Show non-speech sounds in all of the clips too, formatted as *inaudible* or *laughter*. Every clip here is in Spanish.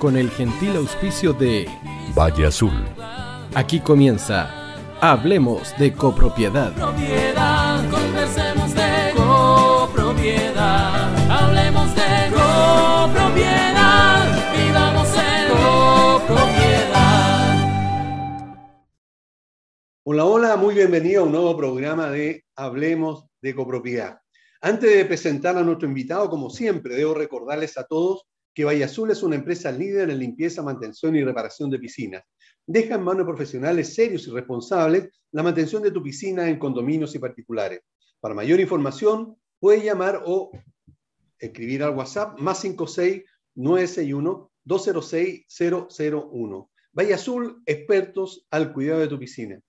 con el gentil auspicio de Valle Azul. Aquí comienza Hablemos de copropiedad. Propiedad, conversemos de copropiedad. Hablemos de copropiedad. Vivamos en copropiedad. Hola, hola, muy bienvenido a un nuevo programa de Hablemos de copropiedad. Antes de presentar a nuestro invitado, como siempre, debo recordarles a todos que Valle Azul es una empresa líder en limpieza, mantención y reparación de piscinas. Deja en manos profesionales serios y responsables la mantención de tu piscina en condominios y particulares. Para mayor información, puedes llamar o escribir al WhatsApp más 56 961 206 001. Valle Azul, expertos al cuidado de tu piscina.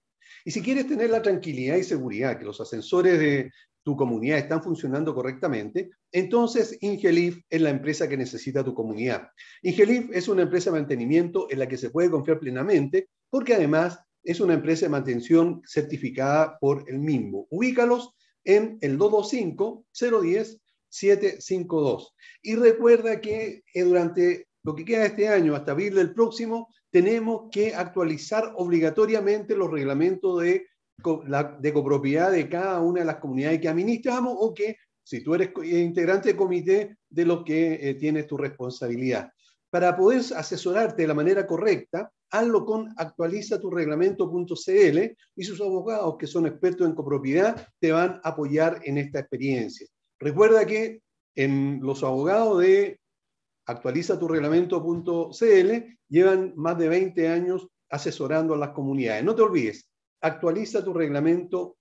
Y si quieres tener la tranquilidad y seguridad que los ascensores de tu comunidad están funcionando correctamente, entonces Ingelif es la empresa que necesita tu comunidad. Ingelif es una empresa de mantenimiento en la que se puede confiar plenamente porque además es una empresa de mantención certificada por el mismo. Ubícalos en el 225-010-752. Y recuerda que eh, durante lo que queda de este año hasta abril del próximo, tenemos que actualizar obligatoriamente los reglamentos de de copropiedad de cada una de las comunidades que administramos o que si tú eres integrante del comité de lo que eh, tienes tu responsabilidad. Para poder asesorarte de la manera correcta, hazlo con actualiza tu reglamento.cl y sus abogados que son expertos en copropiedad te van a apoyar en esta experiencia. Recuerda que en los abogados de actualiza tu reglamento.cl llevan más de 20 años asesorando a las comunidades. No te olvides, actualiza tu reglamento.cl.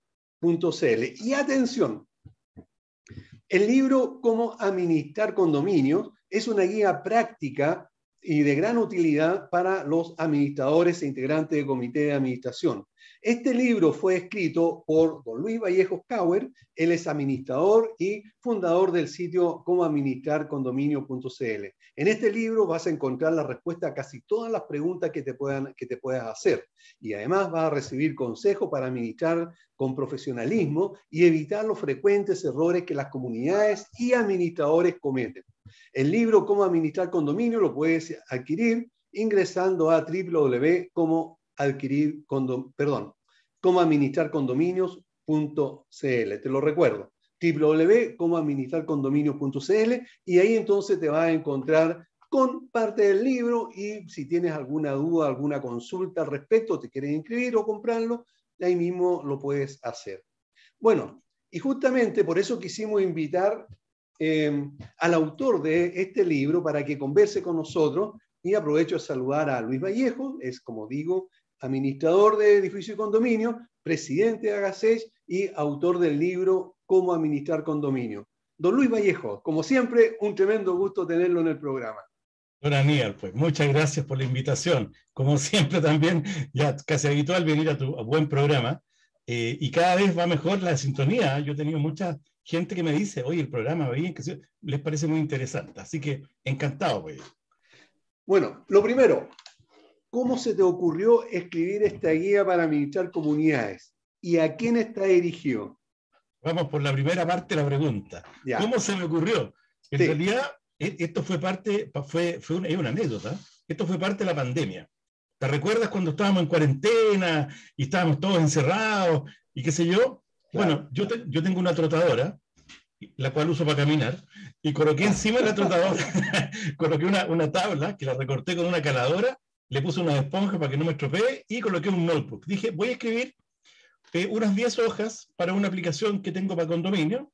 Y atención, el libro Cómo administrar condominios es una guía práctica y de gran utilidad para los administradores e integrantes del comité de administración. Este libro fue escrito por don Luis Vallejos Cauer, él es administrador y fundador del sitio cómo administrar condominio.cl. En este libro vas a encontrar la respuesta a casi todas las preguntas que te, puedan, que te puedas hacer y además vas a recibir consejos para administrar con profesionalismo y evitar los frecuentes errores que las comunidades y administradores cometen. El libro Cómo administrar condominio lo puedes adquirir ingresando a www.como adquirir condom, perdón, cómo administrar condominios.cl. Te lo recuerdo, www.comoadministrarcondominios.cl y ahí entonces te vas a encontrar con parte del libro y si tienes alguna duda, alguna consulta al respecto, te quieres inscribir o comprarlo, ahí mismo lo puedes hacer. Bueno, y justamente por eso quisimos invitar eh, al autor de este libro para que converse con nosotros y aprovecho de saludar a Luis Vallejo, es como digo, administrador de edificio y condominio, presidente de Agasech y autor del libro Cómo administrar condominio. Don Luis Vallejo, como siempre, un tremendo gusto tenerlo en el programa. Don Aníbal, pues muchas gracias por la invitación. Como siempre también, ya casi habitual venir a tu buen programa. Eh, y cada vez va mejor la sintonía. Yo he tenido mucha gente que me dice, oye, el programa va bien, que les parece muy interesante. Así que encantado. Pues. Bueno, lo primero, ¿Cómo se te ocurrió escribir esta guía para administrar comunidades? ¿Y a quién está dirigido? Vamos por la primera parte de la pregunta. ¿Cómo se me ocurrió? En realidad, e, esto fue parte, fue, fue una, una anécdota, esto fue parte de la pandemia. ¿Te recuerdas cuando estábamos en cuarentena y estábamos todos encerrados y qué sé yo? Bueno, yo, yo tengo una trotadora, la cual uso para caminar, y coloqué encima de la trotadora, *laughs* coloqué una, una tabla que la recorté con una caladora le puse una esponja para que no me estropee y coloqué un notebook. Dije, voy a escribir eh, unas 10 hojas para una aplicación que tengo para condominio,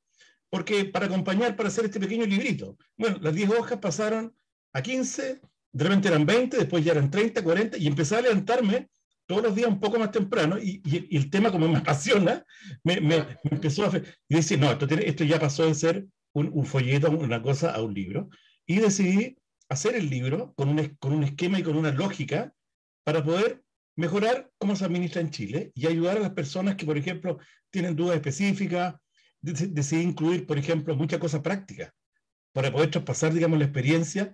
porque para acompañar, para hacer este pequeño librito. Bueno, las 10 hojas pasaron a 15, de repente eran 20, después ya eran 30, 40, y empecé a levantarme todos los días un poco más temprano, y, el tema como me *laughs* apasiona, me, empezó a... Y decir, no, esto, esto ya pasó de ser un, un folleto, una cosa, a un libro. Y decidí hacer el libro con un, con un esquema y con una lógica para poder mejorar cómo se administra en Chile y ayudar a las personas que, por ejemplo, tienen dudas específicas, decidí incluir, por ejemplo, muchas cosas prácticas para poder traspasar, digamos, la experiencia.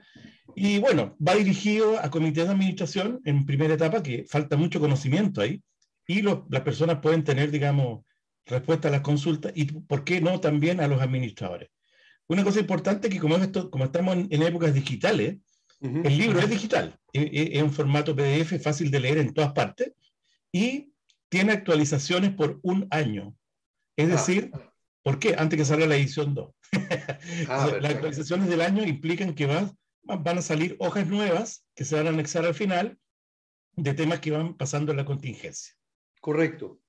Y bueno, va dirigido a comités de administración en primera etapa, que falta mucho conocimiento ahí, y las personas pueden tener, digamos, respuesta a las consultas y, ¿por qué no?, también a los administradores. Una cosa importante que como, esto, como estamos en, épocas digitales, El libro es digital, es, un formato PDF fácil de leer en todas partes y tiene actualizaciones por un año. Es ah. decir, ¿por qué? Antes que salga la edición 2. Ah, las actualizaciones del año implican que van, van a salir hojas nuevas que se van a anexar al final de temas que van pasando en la contingencia. Correcto.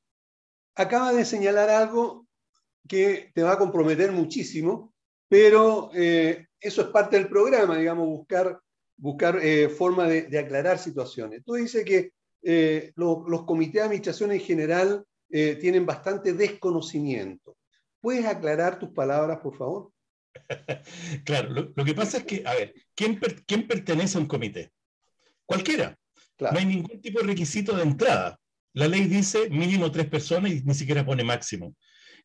Acaba de señalar algo que te va a comprometer muchísimo, pero eh, eso es parte del programa, digamos, buscar, buscar eh, forma de, aclarar situaciones. Tú dices que eh, los comités de administración en general tienen bastante desconocimiento. ¿Puedes aclarar tus palabras, por favor? *laughs* claro, lo, que pasa es que, a ver, ¿quién, ¿quién pertenece a un comité? Cualquiera. No hay ningún tipo de requisito de entrada. La ley dice mínimo tres personas y ni siquiera pone máximo.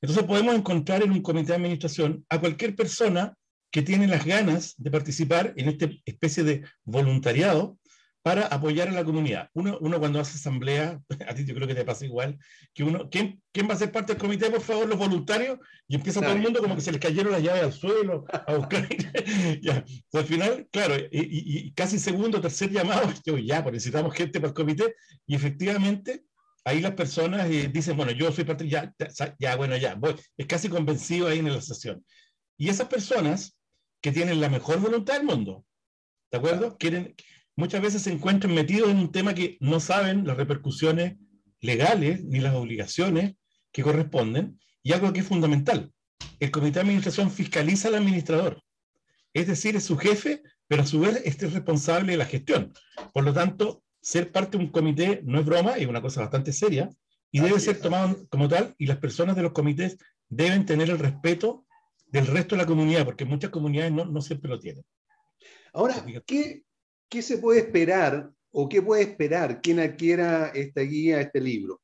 Entonces podemos encontrar en un comité de administración a cualquier persona que tiene las ganas de participar en esta especie de voluntariado para apoyar a la comunidad. Uno, uno, cuando hace asamblea, *laughs* a ti yo creo que te pasa igual, que uno, ¿quién, ¿quién va a ser parte del comité, por favor, los voluntarios? Y empieza todo el mundo como que se les cayeron las llaves al suelo a buscar. *laughs* ya. Pues al final, claro, y, casi segundo, tercer llamado, *laughs* yo ya, pues necesitamos gente para el comité, y efectivamente ahí las personas eh, dicen, bueno, yo soy parte, ya, ya, bueno, ya, voy. Es casi convencido ahí en la sesión. Y esas personas que tienen la mejor voluntad del mundo, ¿de acuerdo? Quieren, muchas veces se encuentran metidos en un tema que no saben las repercusiones legales ni las obligaciones que corresponden, y algo que es fundamental. El comité de administración fiscaliza al administrador, es decir, es su jefe, pero a su vez este es responsable de la gestión. Por lo tanto, ser parte de un comité no es broma, es una cosa bastante seria y debe ser tomado como tal y las personas de los comités deben tener el respeto del resto de la comunidad, porque muchas comunidades no, no siempre lo tienen. Ahora, ¿qué, ¿qué se puede esperar o qué puede esperar quien adquiera esta guía, este libro?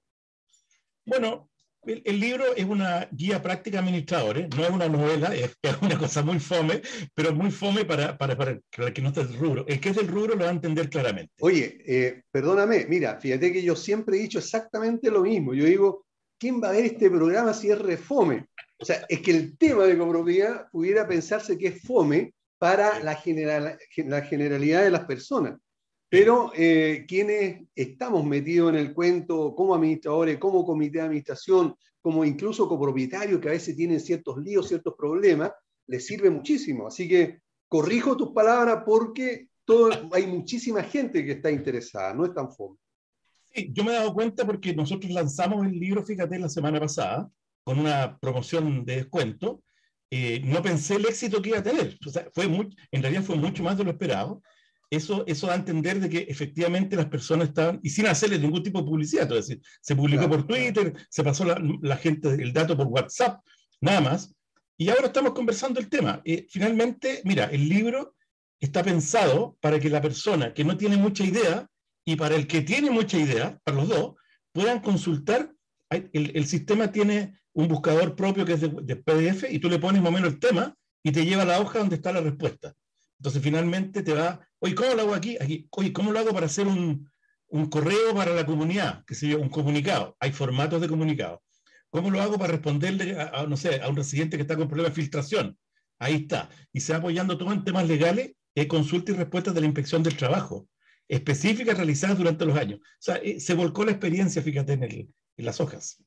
Bueno, el, libro es una guía práctica administradores, no es una novela, *laughs* es, una cosa muy fome, pero muy fome para, para, para, el que no está del rubro. El que es del rubro lo va a entender claramente. Oye, eh, perdóname, mira, fíjate que yo siempre he dicho exactamente lo mismo. Yo digo, ¿quién va a ver este programa si es refome? O sea, es que el tema de copropiedad pudiera pensarse que es fome para la, general, la generalidad de las personas. Pero eh, quienes estamos metidos en el cuento como administradores, como comité de administración, como incluso copropietarios que a veces tienen ciertos líos, ciertos problemas, les sirve muchísimo. Así que corrijo tus palabras porque todo, hay muchísima gente que está interesada, no es tan fome. Sí, yo me he dado cuenta porque nosotros lanzamos el libro, fíjate, la semana pasada, con una promoción de descuento. Eh, no pensé el éxito que iba a tener. O sea, fue muy, en realidad fue mucho más de lo esperado eso, eso da a entender de que efectivamente las personas estaban, y sin hacerle ningún tipo de publicidad, es decir, se publicó por Twitter, se pasó la, gente el dato por WhatsApp, nada más, y ahora estamos conversando el tema. Eh, finalmente, mira, el libro está pensado para que la persona que no tiene mucha idea y para el que tiene mucha idea, para los dos, puedan consultar. El, sistema tiene un buscador propio que es de, PDF y tú le pones más o menos el tema y te lleva a la hoja donde está la respuesta. Entonces finalmente te va, oye, ¿cómo lo hago aquí? oye, ¿cómo lo hago para hacer un, un correo para la comunidad? Que se un comunicado. Hay formatos de comunicado. ¿Cómo lo hago para responderle a, no sé, a un residente que está con problemas de filtración? Ahí está. Y se va apoyando todo en temas legales, eh, consulta y respuestas de la inspección del trabajo, específicas realizadas durante los años. O sea, eh, se volcó la experiencia, fíjate, en, el, en las hojas.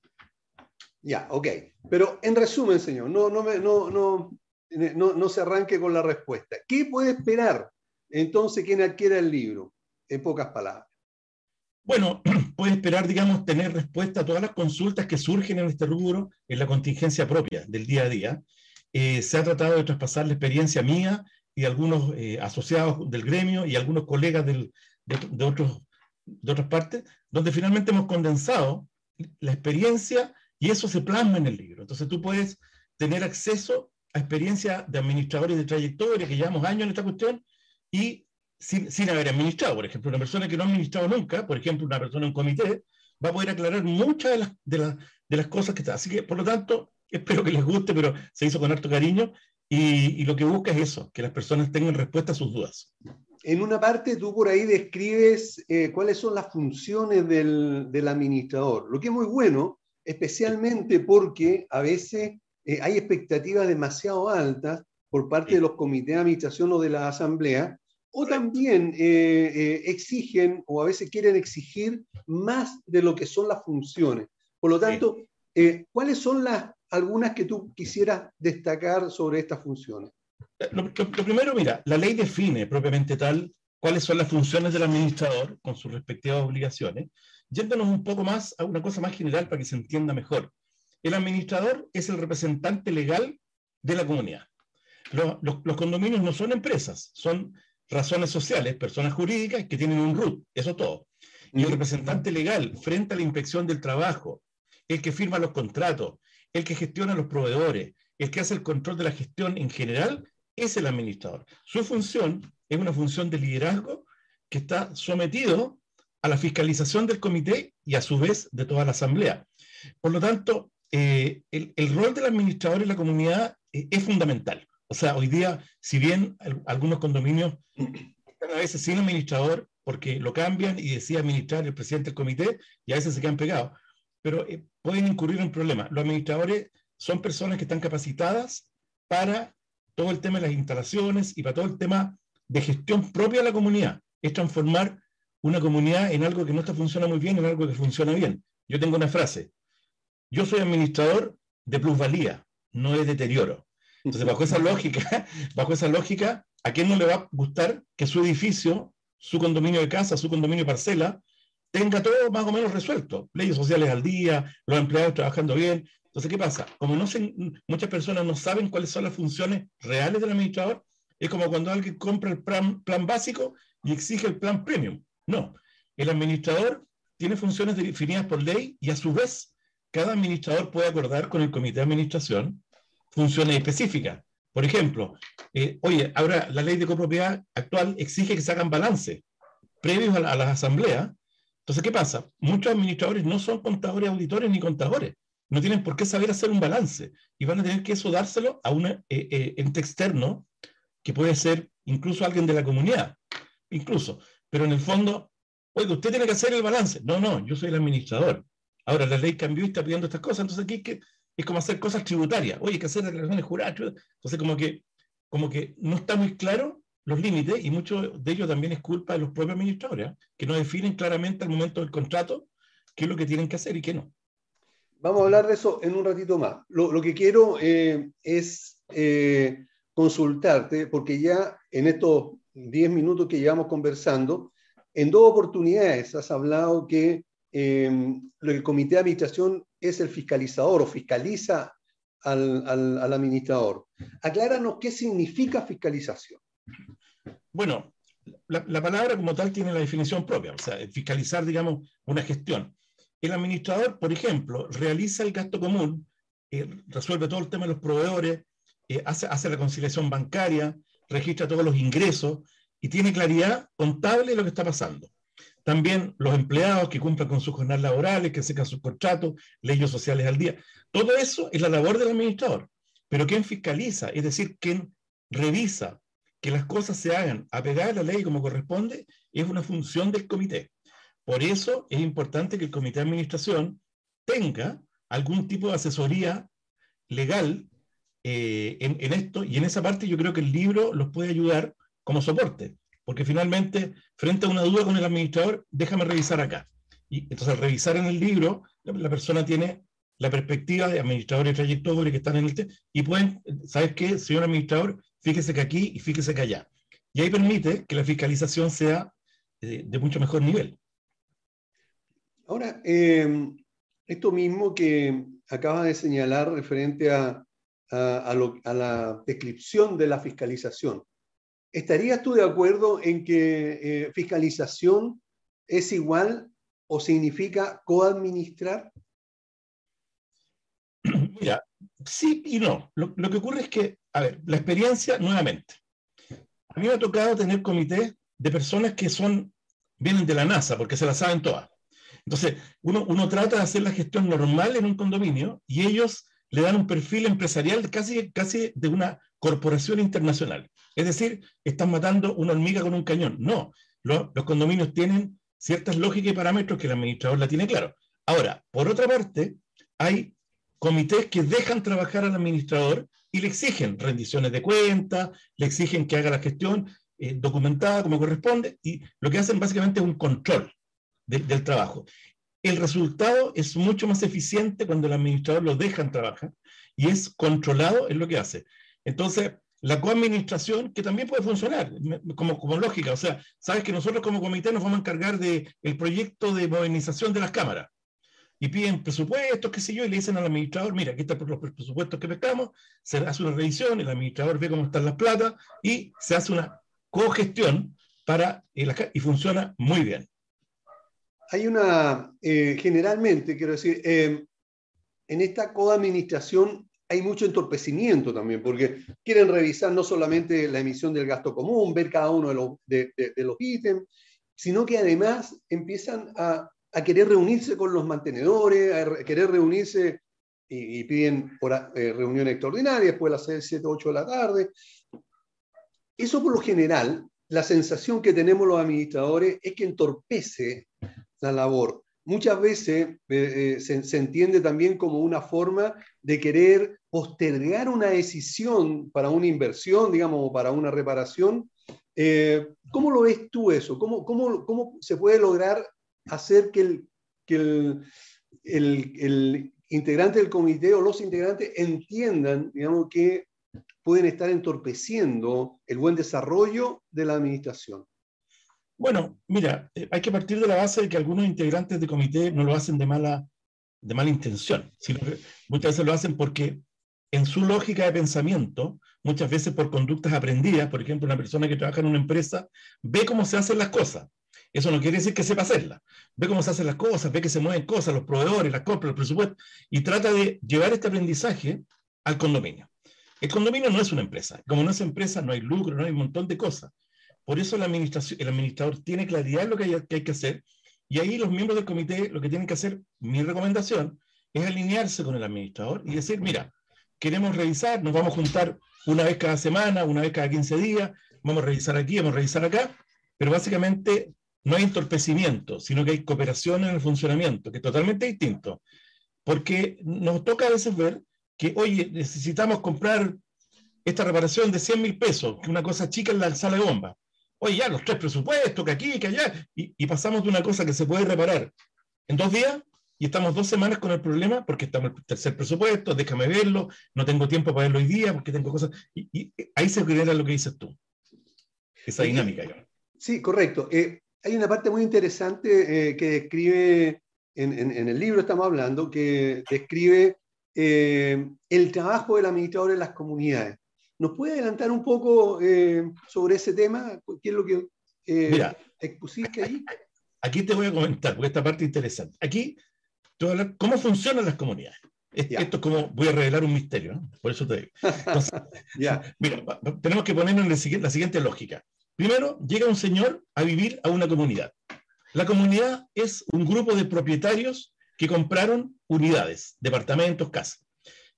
Ya, ok. Pero en resumen, señor, no, no, me, no, no, no, se arranque con la respuesta. ¿Qué puede esperar entonces quien adquiera el libro? En pocas palabras. Bueno, *clears throat* puede esperar, digamos, tener respuesta a todas las consultas que surgen en este rubro en la contingencia propia del día a día. Eh, se ha tratado de traspasar la experiencia mía y algunos eh, asociados del gremio y algunos colegas de, otros, de otras partes, donde finalmente hemos condensado la experiencia y eso se plasma en el libro. Entonces tú puedes tener acceso a experiencia de administradores de trayectoria, que llevamos años en esta cuestión, y sin, sin, haber administrado. Por ejemplo, una persona que no ha administrado nunca, por ejemplo, una persona en comité, va a poder aclarar muchas de las, de, las, de las cosas que está. Así que, por lo tanto, espero que les guste, pero se hizo con harto cariño, y, y lo que busca es eso, que las personas tengan respuesta a sus dudas. En una parte tú por ahí describes eh, cuáles son las funciones del, del administrador, lo que es muy bueno, especialmente porque a veces eh, hay expectativas demasiado altas por parte de los comités de administración o de la asamblea o también eh, exigen o a veces quieren exigir más de lo que son las funciones. Por lo tanto, ¿cuáles son las algunas que tú quisieras destacar sobre estas funciones? Lo, primero, mira, la ley define propiamente tal cuáles son las funciones del administrador con sus respectivas obligaciones, yéndonos un poco más a una cosa más general para que se entienda mejor. El administrador es el representante legal de la comunidad. Los, condominios no son empresas, son razones sociales, personas jurídicas que tienen un RUT, eso todo. Y el representante legal frente a la inspección del trabajo, el que firma los contratos, el que gestiona los proveedores, el que hace el control de la gestión en general, es el administrador. Su función es una función de liderazgo que está sometido a la fiscalización del comité y a su vez de toda la asamblea. Por lo tanto, eh, el, rol del administrador en la comunidad eh, es fundamental. O sea, hoy día, si bien algunos condominios están a veces sin administrador, porque lo cambian y decide administrar el presidente del comité, y a veces se quedan pegados, pero eh, pueden incurrir en problemas. Los administradores son personas que están capacitadas para todo el tema de las instalaciones y para todo el tema de gestión propia de la comunidad. Es transformar una comunidad en algo que no está funcionando muy bien en algo que funciona bien. Yo tengo una frase. Yo soy administrador de plusvalía, no de deterioro. Entonces, bajo esa lógica, *laughs* bajo esa lógica, ¿a quién no le va a gustar que su edificio, su condominio de casa, su condominio de parcela, tenga todo más o menos resuelto? Leyes sociales al día, los empleados trabajando bien. Entonces, ¿qué pasa? Como no muchas personas no saben cuáles son las funciones reales del administrador, es como cuando alguien compra el plan, plan básico y exige el plan premium. No, el administrador tiene funciones definidas por ley y a su vez cada administrador puede acordar con el comité de administración funciones específicas. Por ejemplo, eh, oye, ahora la ley de copropiedad actual exige que se hagan balances previos a, las asambleas. Entonces, ¿qué pasa? Muchos administradores no son contadores, auditores ni contadores. No tienen por qué saber hacer un balance y van a tener que eso dárselo a un eh, eh, ente externo que puede ser incluso alguien de la comunidad, incluso. Pero en el fondo, oye, usted tiene que hacer el balance. No, no, yo soy el administrador. Ahora la ley cambió y está pidiendo estas cosas, entonces aquí que, es como hacer cosas tributarias. Oye, hay que hacer declaraciones juradas. Entonces, como que, como que no está muy claro los límites y mucho de ello también es culpa de los propios administradores, ¿eh? que no definen claramente al momento del contrato qué es lo que tienen que hacer y qué no. Vamos a hablar de eso en un ratito más. Lo, que quiero eh, es eh, consultarte, porque ya en estos 10 minutos que llevamos conversando, en dos oportunidades has hablado que el comité de administración es el fiscalizador o fiscaliza al, administrador. Acláranos qué significa fiscalización. Bueno, la, palabra como tal tiene la definición propia, o sea, fiscalizar, digamos, una gestión. El administrador, por ejemplo, realiza el gasto común, eh, resuelve todo el tema de los proveedores, eh, hace, la conciliación bancaria, registra todos los ingresos y tiene claridad contable de lo que está pasando. También los empleados que cumplan con sus jornadas laborales, que secan sus contratos, leyes sociales al día. Todo eso es la labor del administrador. Pero quien fiscaliza, es decir, quien revisa que las cosas se hagan apegadas a la ley como corresponde, es una función del comité. Por eso es importante que el comité de administración tenga algún tipo de asesoría legal eh, en, en, esto, y en esa parte yo creo que el libro los puede ayudar como soporte. Porque finalmente, frente a una duda con el administrador, déjame revisar acá. Y entonces al revisar en el libro, la, persona tiene la perspectiva de administradores de trayectoria que están en el y pueden, ¿sabes qué, señor administrador? Fíjese que aquí y fíjese que allá. Y ahí permite que la fiscalización sea de, mucho mejor nivel. Ahora, em, esto mismo que acaba de señalar referente a la descripción de la fiscalización, ¿Estarías tú de acuerdo en que eh, fiscalización es igual o significa coadministrar? Sí y no. Lo, que ocurre es que, a ver, la experiencia, nuevamente. A mí me ha tocado tener comités de personas que son, vienen de la NASA, porque se la saben todas. Entonces, uno, uno trata de hacer la gestión normal en un condominio y ellos le dan un perfil empresarial casi, casi de una corporación internacional. Es decir, están matando una hormiga con un cañón. No, los, condominios tienen ciertas lógicas y parámetros que el administrador la tiene claro. Ahora, por otra parte, hay comités que dejan trabajar al administrador y le exigen rendiciones de cuentas, le exigen que haga la gestión eh, documentada como corresponde y lo que hacen básicamente es un control del trabajo. El resultado es mucho más eficiente cuando el administrador lo dejan trabajar y es controlado en lo que hace. Entonces, la coadministración, que también puede funcionar como, como lógica, o sea, sabes que nosotros como comité nos vamos a encargar del el proyecto de modernización de las cámaras y piden presupuestos, qué sé yo, y le dicen al administrador, mira, aquí están los presupuestos que pescamos, se hace una revisión, el administrador ve cómo están las plata y se hace una cogestión para, y funciona muy bien. Hay una, eh, generalmente, quiero decir, em, en esta coadministración hay mucho entorpecimiento también, porque quieren revisar no solamente la emisión del gasto común, ver cada uno de los, de, los ítems, sino que además empiezan a, a, querer reunirse con los mantenedores, a querer reunirse y, piden por, eh, reuniones extraordinarias después de las 6, 7, 8 de la tarde. Eso por lo general, la sensación que tenemos los administradores es que entorpece la labor. Muchas veces eh, eh, se, entiende también como una forma de querer postergar una decisión para una inversión, digamos, para una reparación. Eh, ¿Cómo lo ves tú eso? ¿Cómo, cómo, cómo se puede lograr hacer que, el, integrante del comité o los integrantes entiendan, digamos, que pueden estar entorpeciendo el buen desarrollo de la administración? Bueno, mira, eh, hay que partir de la base de que algunos integrantes de comité no lo hacen de mala, de mala intención, sino que muchas veces lo hacen porque en su lógica de pensamiento, muchas veces por conductas aprendidas, por ejemplo, una persona que trabaja en una empresa ve cómo se hacen las cosas. Eso no quiere decir que sepa hacerlas. Ve cómo se hacen las cosas, ve que se mueven cosas, los proveedores, las compras, el presupuesto, y trata de llevar este aprendizaje al condominio. El condominio no es una empresa. Como no es empresa, no hay lucro, no hay un montón de cosas. Por eso la administración, el administrador tiene claridad de lo que hay, que hay que hacer y ahí los miembros del comité lo que tienen que hacer, mi recomendación, es alinearse con el administrador y decir, mira, queremos revisar, nos vamos a juntar una vez cada semana, una vez cada 15 días, vamos a revisar aquí, vamos a revisar acá, pero básicamente no hay entorpecimiento, sino que hay cooperación en el funcionamiento, que es totalmente distinto. Porque nos toca a veces ver que, oye, necesitamos comprar esta reparación de 100 mil pesos, que una cosa chica en la sala de bomba oye, ya los tres presupuestos, que aquí, que allá, y, pasamos de una cosa que se puede reparar en dos días y estamos dos semanas con el problema porque estamos en el tercer presupuesto, déjame verlo, no tengo tiempo para verlo hoy día porque tengo cosas. Y, ahí se genera lo que dices tú, esa dinámica. Sí, correcto. Eh, hay una parte muy interesante eh, que describe, en, el libro estamos hablando, que describe eh, el trabajo del administrador en las comunidades. ¿Nos puede adelantar un poco eh, sobre ese tema? ¿Qué es lo que eh, expusiste ahí? Aquí te voy a comentar, porque esta parte es interesante. Aquí te voy a hablar cómo funcionan las comunidades. Esto es como, voy a revelar un misterio, ¿no? por eso te digo. *laughs* Entonces, mira, tenemos que ponernos en la siguiente lógica. Primero, llega un señor a vivir a una comunidad. La comunidad es un grupo de propietarios que compraron unidades, departamentos, casas.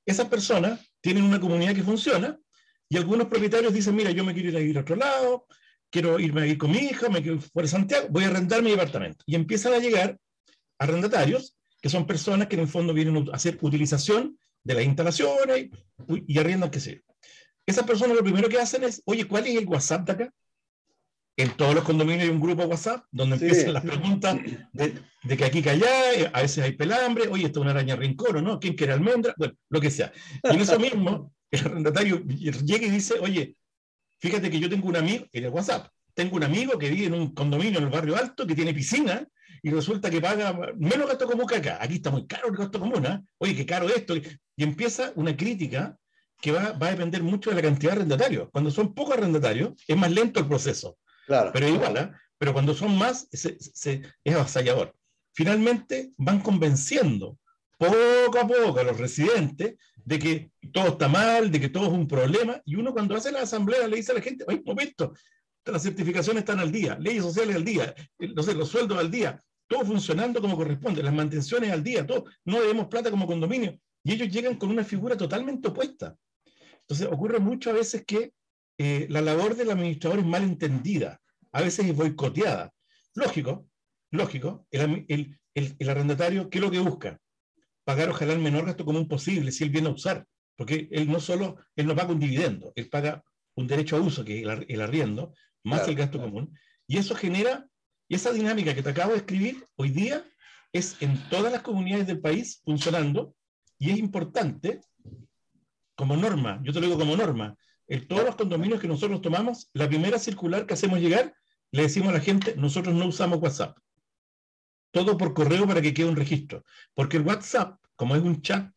Esas personas tienen una comunidad que funciona y algunos propietarios dicen, mira, yo me quiero ir a vivir a otro lado, quiero irme a vivir con mi hija, me quiero ir fuera Santiago, voy a arrendar mi departamento. Y empiezan a llegar arrendatarios, que son personas que en el fondo vienen a hacer utilización de las instalaciones y, arriendan que sea. Esas personas lo primero que hacen es, oye, ¿cuál es el WhatsApp de acá? En todos los condominios hay un grupo WhatsApp donde empiezan las preguntas de, que aquí que allá, a veces hay pelambre, oye, esto es una araña rincón o no, ¿quién quiere almendra? Bueno, lo que sea. Y en eso mismo *laughs* el arrendatario llega y dice, oye, fíjate que yo tengo un amigo, en el WhatsApp, tengo un amigo que vive en un condominio en el barrio alto, que tiene piscina, y resulta que paga menos gasto común que acá. Aquí está muy caro el gasto común, ¿eh? Oye, qué caro esto. Y empieza una crítica que va, va, a depender mucho de la cantidad de arrendatarios. Cuando son pocos arrendatarios, es más lento el proceso. Claro. Pero igual, ¿eh? Pero cuando son más, es avasallador. Finalmente, van convenciendo poco a poco a los residentes de que todo está mal, de que todo es un problema, y uno cuando hace la asamblea le dice a la gente, oye, momento, las certificaciones están al día, leyes sociales al día, no sé, los sueldos al día, todo funcionando como corresponde, las mantenciones al día, todo, no debemos plata como condominio, y ellos llegan con una figura totalmente opuesta. Entonces ocurre mucho a veces que eh, la labor del administrador es mal entendida, a veces es boicoteada. Lógico, lógico, el, el, el, el arrendatario, ¿qué es lo que busca? pagar ojalá el menor gasto común posible si él viene a usar, porque él no solo, él no paga un dividendo, él paga un derecho a uso, que es el, arriendo, más el gasto común. Y eso genera, y esa dinámica que te acabo de escribir hoy día es en todas las comunidades del país funcionando y es importante como norma, yo te lo digo como norma, en todos los condominios que nosotros tomamos, la primera circular que hacemos llegar, le decimos a la gente, nosotros no usamos WhatsApp. Todo por correo para que quede un registro. Porque el WhatsApp, como es un chat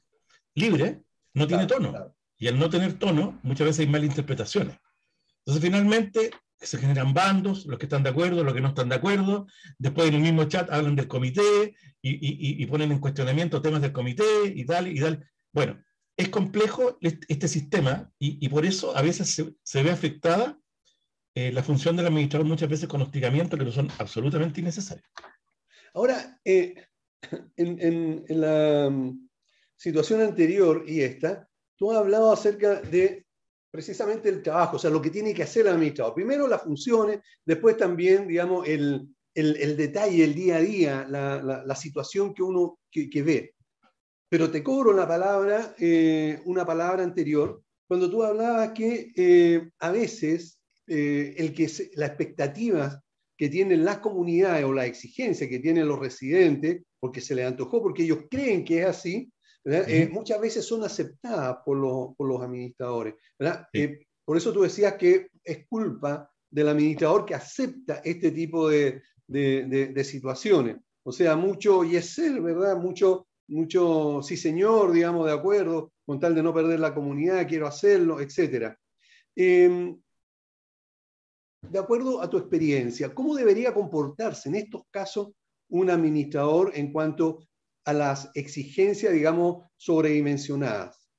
libre, no tiene tono. Y al no tener tono, muchas veces hay malinterpretaciones. Entonces, finalmente, se generan bandos, los que están de acuerdo, los que no están de acuerdo. Después en el mismo chat hablan del comité y, ponen en cuestionamiento temas del comité y tal, y tal. Bueno, es complejo este sistema y, por eso a veces se, ve afectada eh, la función del administrador muchas veces con hostigamientos que no son absolutamente innecesarios. Ahora, eh, en, la mm, situación anterior y esta, tú has hablado acerca de precisamente el trabajo, o sea, lo que tiene que hacer el administrador. Primero las funciones, después también, digamos, el, detalle, el día a día, la, situación que uno que ve. Pero te cobro la palabra, eh, una palabra anterior, cuando tú hablabas que eh, a veces eh, el que las expectativas que tienen las comunidades o la exigencia que tienen los residentes, porque se les antojó, porque ellos creen que es así, muchas veces son aceptadas por los, por los administradores. por eso tú decías que es culpa del administrador que acepta este tipo de, de, de, situaciones. O sea, mucho y es ser, ¿verdad? Mucho mucho sí señor, digamos, de acuerdo, con tal de no perder la comunidad, quiero hacerlo, etc. Em, de acuerdo a tu experiencia, ¿cómo debería comportarse en estos casos un administrador en cuanto a las exigencias, digamos, sobredimensionadas?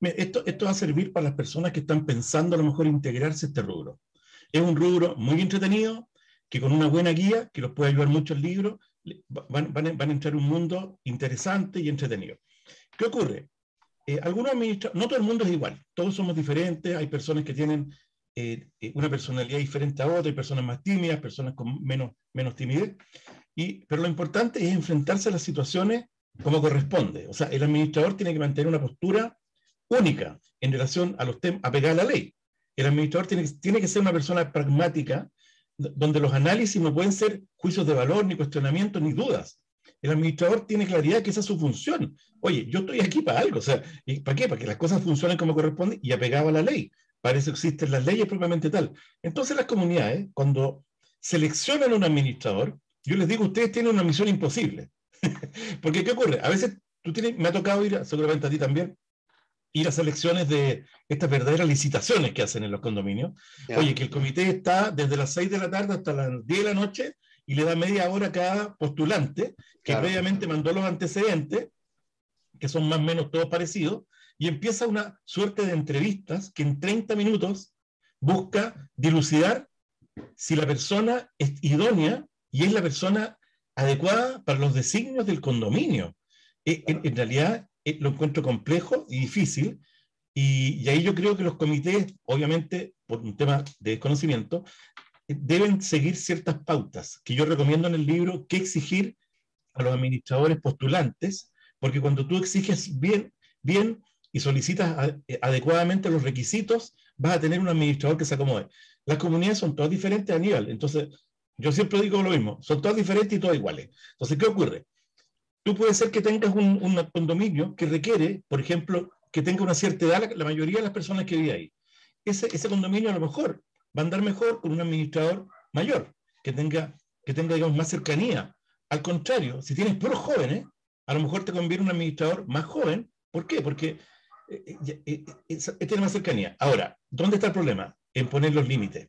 Esto, esto va a servir para las personas que están pensando a lo mejor integrarse a este rubro. Es un rubro muy entretenido, que con una buena guía, que los puede ayudar mucho el libro, van, van, a entrar en un mundo interesante y entretenido. ¿Qué ocurre? Eh, algunos no todo el mundo es igual, todos somos diferentes, hay personas que tienen eh, eh, una personalidad diferente a otra, hay personas más tímidas, personas con menos, menos timidez, y, pero lo importante es enfrentarse a las situaciones como corresponde. O sea, el administrador tiene que mantener una postura única en relación a los temas, a la ley. El administrador tiene, tiene que ser una persona pragmática, donde los análisis no pueden ser juicios de valor, ni cuestionamientos, ni dudas. El administrador tiene claridad que esa es su función. Oye, yo estoy aquí para algo, o sea, ¿y ¿para qué? Para que las cosas funcionen como corresponde y apegado a la ley. Para eso existen las leyes propiamente tal. Entonces las comunidades, cuando seleccionan un administrador, yo les digo, ustedes tienen una misión imposible. *laughs* Porque ¿qué ocurre? A veces tú tienes, me ha tocado ir, seguramente a ti también, y las elecciones de estas verdaderas licitaciones que hacen en los condominios. Oye, que el comité está desde las 6 de la tarde hasta las 10 de la noche y le da media hora a cada postulante que previamente mandó los antecedentes, que son más o menos todos parecidos, y empieza una suerte de entrevistas que en 30 minutos busca dilucidar si la persona es idónea y es la persona adecuada para los designios del condominio. E, en realidad eh, lo encuentro complejo y difícil, y, ahí yo creo que los comités, obviamente, por un tema de desconocimiento, deben seguir ciertas pautas que yo recomiendo en el libro que exigir a los administradores postulantes, porque cuando tú exiges bien, bien y solicitas eh, adecuadamente los requisitos, vas a tener un administrador que se acomode. Las comunidades son todas diferentes a nivel, entonces yo siempre digo lo mismo, son todas diferentes y todas iguales. Entonces, ¿qué ocurre? Tú puede ser que tengas un, condominio que requiere, por ejemplo, que tenga una cierta edad la, mayoría de las personas que viven ahí. Ese, ese condominio a lo mejor va a andar mejor con un administrador mayor, que tenga, que tenga digamos, más cercanía. Al contrario, si tienes puros jóvenes, a lo mejor te conviene un administrador más joven. ¿Por qué? Porque eh, eh, eh, tiene más cercanía. Ahora, ¿dónde está el problema? En poner los límites.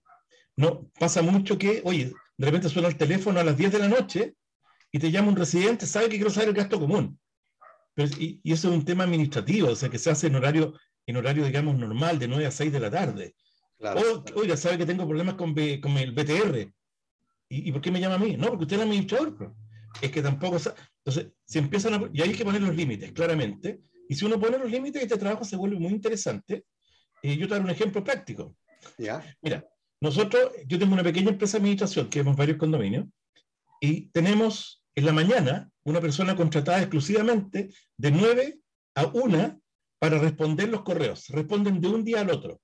No, pasa mucho que, oye, de repente suena el teléfono a las 10 de la noche y te llama un residente, sabe que quiero saber el gasto común. y, eso es un tema administrativo, o sea, que se hace en horario, en horario digamos, normal, de 9 a 6 de la tarde. o, oiga, sabe que tengo problemas con, con el BTR. ¿Y, por qué me llama a mí? No, porque usted es el administrador. Es que tampoco... Entonces, se empiezan a... Y hay que poner los límites, claramente. Y si uno pone los límites, este trabajo se vuelve muy interesante. y yo te daré un ejemplo práctico. ¿Ya? Mira, nosotros, yo tengo una pequeña empresa de administración, que vemos varios condominios, y tenemos en la mañana una persona contratada exclusivamente de 9 a 1 para responder los correos. Responden de un día al otro.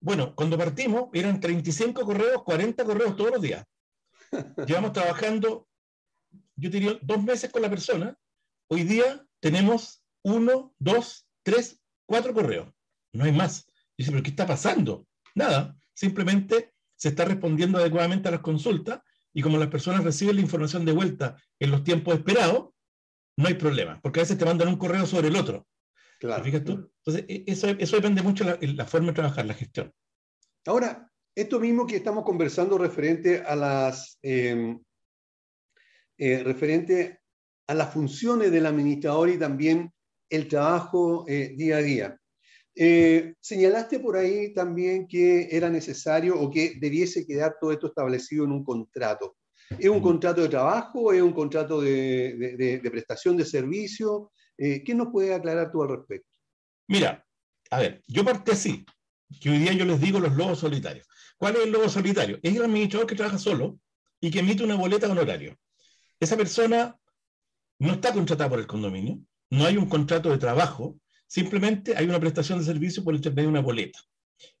Bueno, cuando partimos eran 35 correos, 40 correos todos los días. *laughs* Llevamos trabajando, yo diría, dos meses con la persona. Hoy día tenemos uno, dos, tres, cuatro correos. No hay más. Dice, pero ¿qué está pasando? Nada. Simplemente se está respondiendo adecuadamente a las consultas y como las personas reciben la información de vuelta en los tiempos esperados, no hay problema, porque a veces te mandan un correo sobre el otro. Claro. tú? Entonces, e, eso, eso depende mucho de la, forma de trabajar, la gestión. Ahora, esto mismo que estamos conversando referente a las em, eh, referente a las funciones del administrador y también el trabajo eh, día a día. Eh, señalaste por ahí también que era necesario o que debiese quedar todo esto establecido en un contrato. ¿Es un contrato de trabajo? ¿Es un contrato de, prestación de servicio? Eh, ¿Qué nos puede aclarar tú al respecto? Mira, a ver, yo partí así, que hoy día yo les digo los lobos solitarios. ¿Cuál es el lobo solitario? Es el administrador que trabaja solo y que emite una boleta de honorario. Esa persona no está contratada por el condominio, no hay un contrato de trabajo, simplemente hay una prestación de servicio por intermedio de una boleta.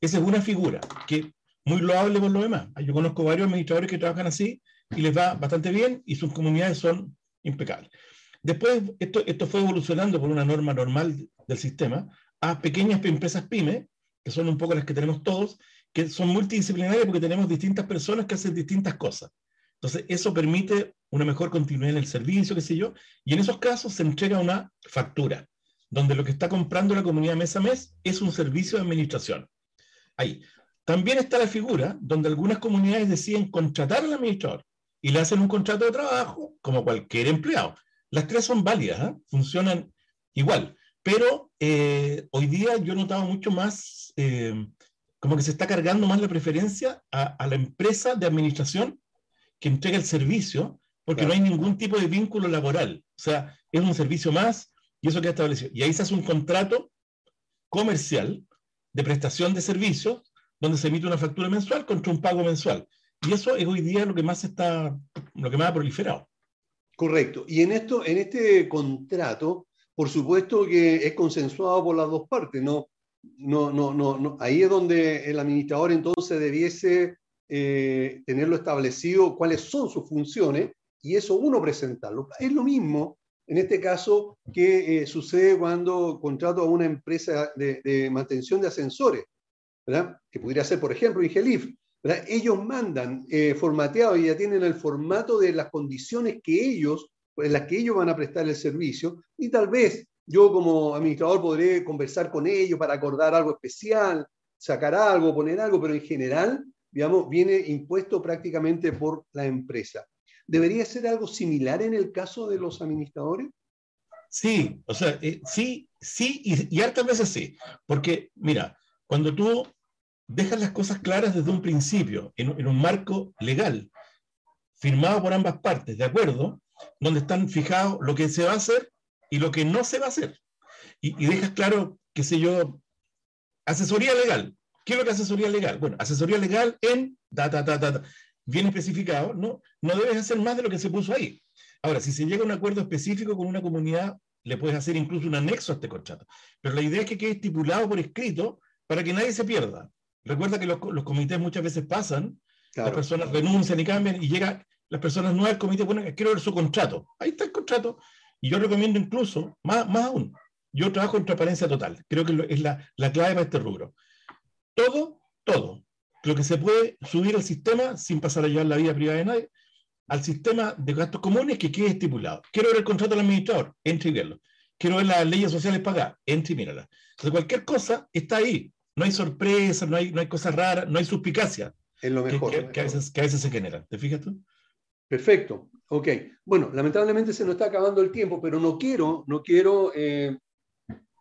Esa es una figura que muy loable por lo demás. Yo conozco varios administradores que trabajan así y les va bastante bien y sus comunidades son impecables. Después, esto, esto fue evolucionando por una norma normal del sistema a pequeñas empresas pyme, que son un poco las que tenemos todos, que son multidisciplinarias porque tenemos distintas personas que hacen distintas cosas. Entonces, eso permite una mejor continuidad en el servicio, qué sé yo, y en esos casos se entrega una factura, donde lo que está comprando la comunidad mes a mes es un servicio de administración. Ahí. También está la figura donde algunas comunidades deciden contratar al administrador y le hacen un contrato de trabajo como cualquier empleado. Las tres son válidas, ¿eh? funcionan igual, pero eh, hoy día yo he notado mucho más, eh, como que se está cargando más la preferencia a, la empresa de administración que entrega el servicio, porque no hay ningún tipo de vínculo laboral. O sea, es un servicio más y eso queda establecido. Y ahí se hace un contrato comercial de prestación de servicios donde se emite una factura mensual contra un pago mensual. Y eso es hoy día lo que más está, lo que más ha proliferado. Correcto. Y en esto, en este contrato, por supuesto que es consensuado por las dos partes, ¿no? No, no, no, Ahí es donde el administrador entonces debiese eh, tenerlo establecido cuáles son sus funciones y eso uno presentarlo. Es lo mismo en este caso que eh, sucede cuando contrato a una empresa de, de mantención de ascensores, ¿verdad? Que pudiera ser, por ejemplo, Ingelif ellos mandan eh, formateado y ya tienen el formato de las condiciones que ellos, en las que ellos van a prestar el servicio, y tal vez yo como administrador podré conversar con ellos para acordar algo especial, sacar algo, poner algo, pero en general, digamos, viene impuesto prácticamente por la empresa. ¿Debería ser algo similar en el caso de los administradores? Sí, o sea, eh, sí, sí, y, y hartas veces sí, porque mira, cuando tú dejan las cosas claras desde un principio, en, un marco legal, firmado por ambas partes, ¿de acuerdo? Donde están fijados lo que se va a hacer y lo que no se va a hacer. Y, dejas claro, qué sé yo, asesoría legal. ¿Qué es lo que es asesoría legal? Bueno, asesoría legal en da, da, da, bien especificado, ¿no? No debes hacer más de lo que se puso ahí. Ahora, si se llega a un acuerdo específico con una comunidad, le puedes hacer incluso un anexo a este contrato. Pero la idea es que quede estipulado por escrito para que nadie se pierda. Recuerda que los, comités muchas veces pasan, las personas renuncian y cambian y llegan las personas nuevas al comité, bueno, quiero ver su contrato. Ahí está el contrato. Y yo recomiendo incluso, más, más aún, yo trabajo en transparencia total. Creo que es la, la clave para este rubro. Todo, todo, lo que se puede subir al sistema sin pasar a llevar la vida privada de nadie, al sistema de gastos comunes que quede estipulado. Quiero ver el contrato del administrador, entre y verlo. Quiero ver las leyes sociales pagadas, entre y mírala. Entonces, cualquier cosa está ahí no hay sorpresa, no hay, no hay cosas raras, no hay suspicacia. Es lo mejor. Que, a veces, que, a veces, se generan. ¿Te fijas tú? Perfecto. Ok. Bueno, lamentablemente se nos está acabando el tiempo, pero no quiero, no quiero eh,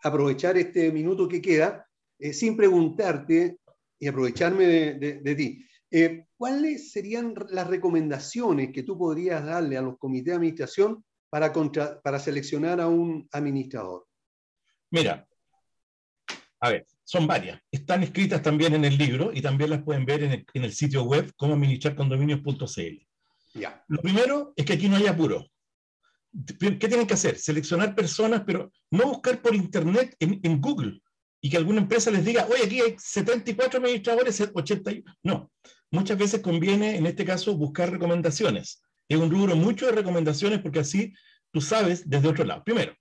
aprovechar este minuto que queda eh, sin preguntarte y aprovecharme de, ti. Eh, ¿Cuáles serían las recomendaciones que tú podrías darle a los comités de administración para, para seleccionar a un administrador? Mira, a ver, son varias. Están escritas también en el libro y también las pueden ver en el, sitio web como administrarcondominios.cl. Ya. Lo primero es que aquí no hay apuro. ¿Qué tienen que hacer? Seleccionar personas, pero no buscar por internet en, Google. Y que alguna empresa les diga, oye, aquí hay 74 administradores, 81. No, muchas veces conviene, en este caso, buscar recomendaciones. Es un rubro mucho de recomendaciones porque así tú sabes desde otro lado. Primero,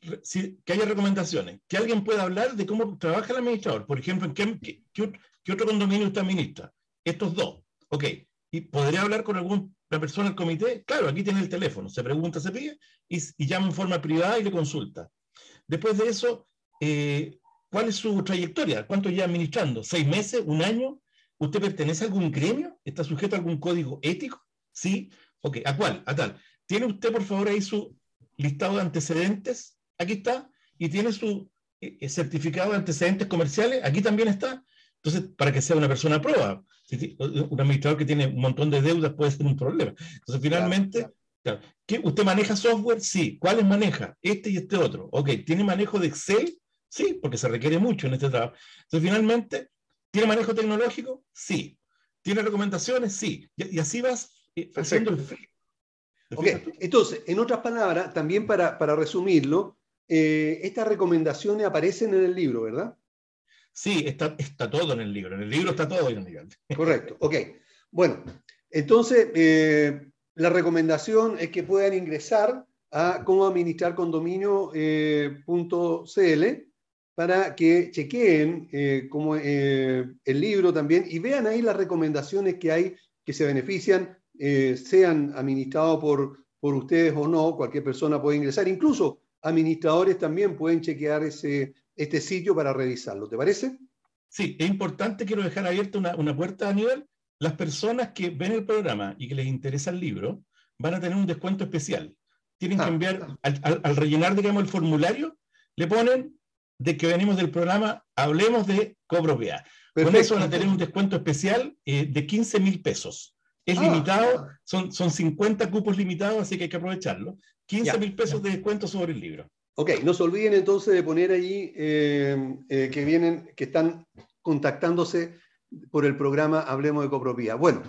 que haya recomendaciones, que alguien pueda hablar de cómo trabaja el administrador. Por ejemplo, ¿en qué, qué, otro condominio usted administra? Estos dos. Ok. ¿Y podría hablar con alguna persona del comité? Claro, aquí tiene el teléfono. Se pregunta, se pide y, llama en forma privada y le consulta. Después de eso, eh, ¿cuál es su trayectoria? ¿Cuánto lleva administrando? ¿Seis meses? ¿Un año? ¿Usted pertenece a algún gremio? ¿Está sujeto a algún código ético? ¿Sí? Ok, ¿a cuál? A tal. ¿Tiene usted, por favor, ahí su listado de antecedentes? Aquí está. ¿Y tiene su eh, certificado de antecedentes comerciales? Aquí también está. Entonces, para que sea una persona a prueba, un administrador que tiene un montón de deudas puede ser un problema. Entonces, finalmente, ¿usted maneja software? Sí. ¿Cuáles maneja? Este y este otro. Ok, ¿tiene manejo de Excel? Sí, porque se requiere mucho en este trabajo. Entonces, finalmente, ¿tiene manejo tecnológico? Sí. ¿Tiene recomendaciones? Sí. Y, así vas eh, haciendo el... Ok, entonces, en otras palabras, también para, para resumirlo, eh, estas recomendaciones aparecen en el libro, ¿verdad? Sí, está, está todo en el libro. En el libro está todo, Correcto, ok. Bueno, entonces, eh, la recomendación es que puedan ingresar a cómo administrar condominio.cl para que chequeen como, el libro también y vean ahí las recomendaciones que hay que se benefician eh, sean administrados por, por ustedes o no, cualquier persona puede ingresar, incluso administradores también pueden chequear ese, este sitio para revisarlo. ¿Te parece? Sí, es importante, quiero dejar abierta una, una puerta a nivel. Las personas que ven el programa y que les interesa el libro van a tener un descuento especial. Tienen que ah, enviar, al, al, rellenar, digamos, el formulario, le ponen de que venimos del programa, hablemos de copropiedad. Con eso van a tener un descuento especial eh, de 15 mil pesos. Es ah. limitado, son, son 50 cupos limitados, así que hay que aprovecharlo. 15 mil pesos de descuento sobre el libro. Ok, no se olviden entonces de poner allí eh, eh, que vienen, que están contactándose por el programa Hablemos de Copropiedad. Bueno,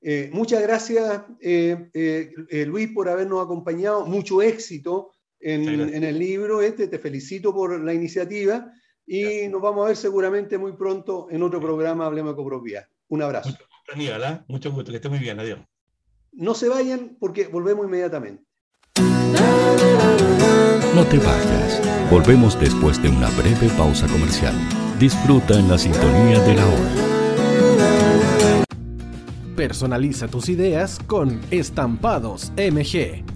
eh, muchas gracias Luis por habernos acompañado, mucho éxito en, en, el libro este, te felicito por la iniciativa y nos vamos a ver seguramente muy pronto en otro programa Hablemos de Copropiedad. Un abrazo. ¿ah? Mucho gusto, que esté muy bien, adiós. No se vayan porque volvemos inmediatamente. No te vayas. Volvemos después de una breve pausa comercial. Disfruta en la sintonía de la hora. Personaliza tus ideas con Estampados MG.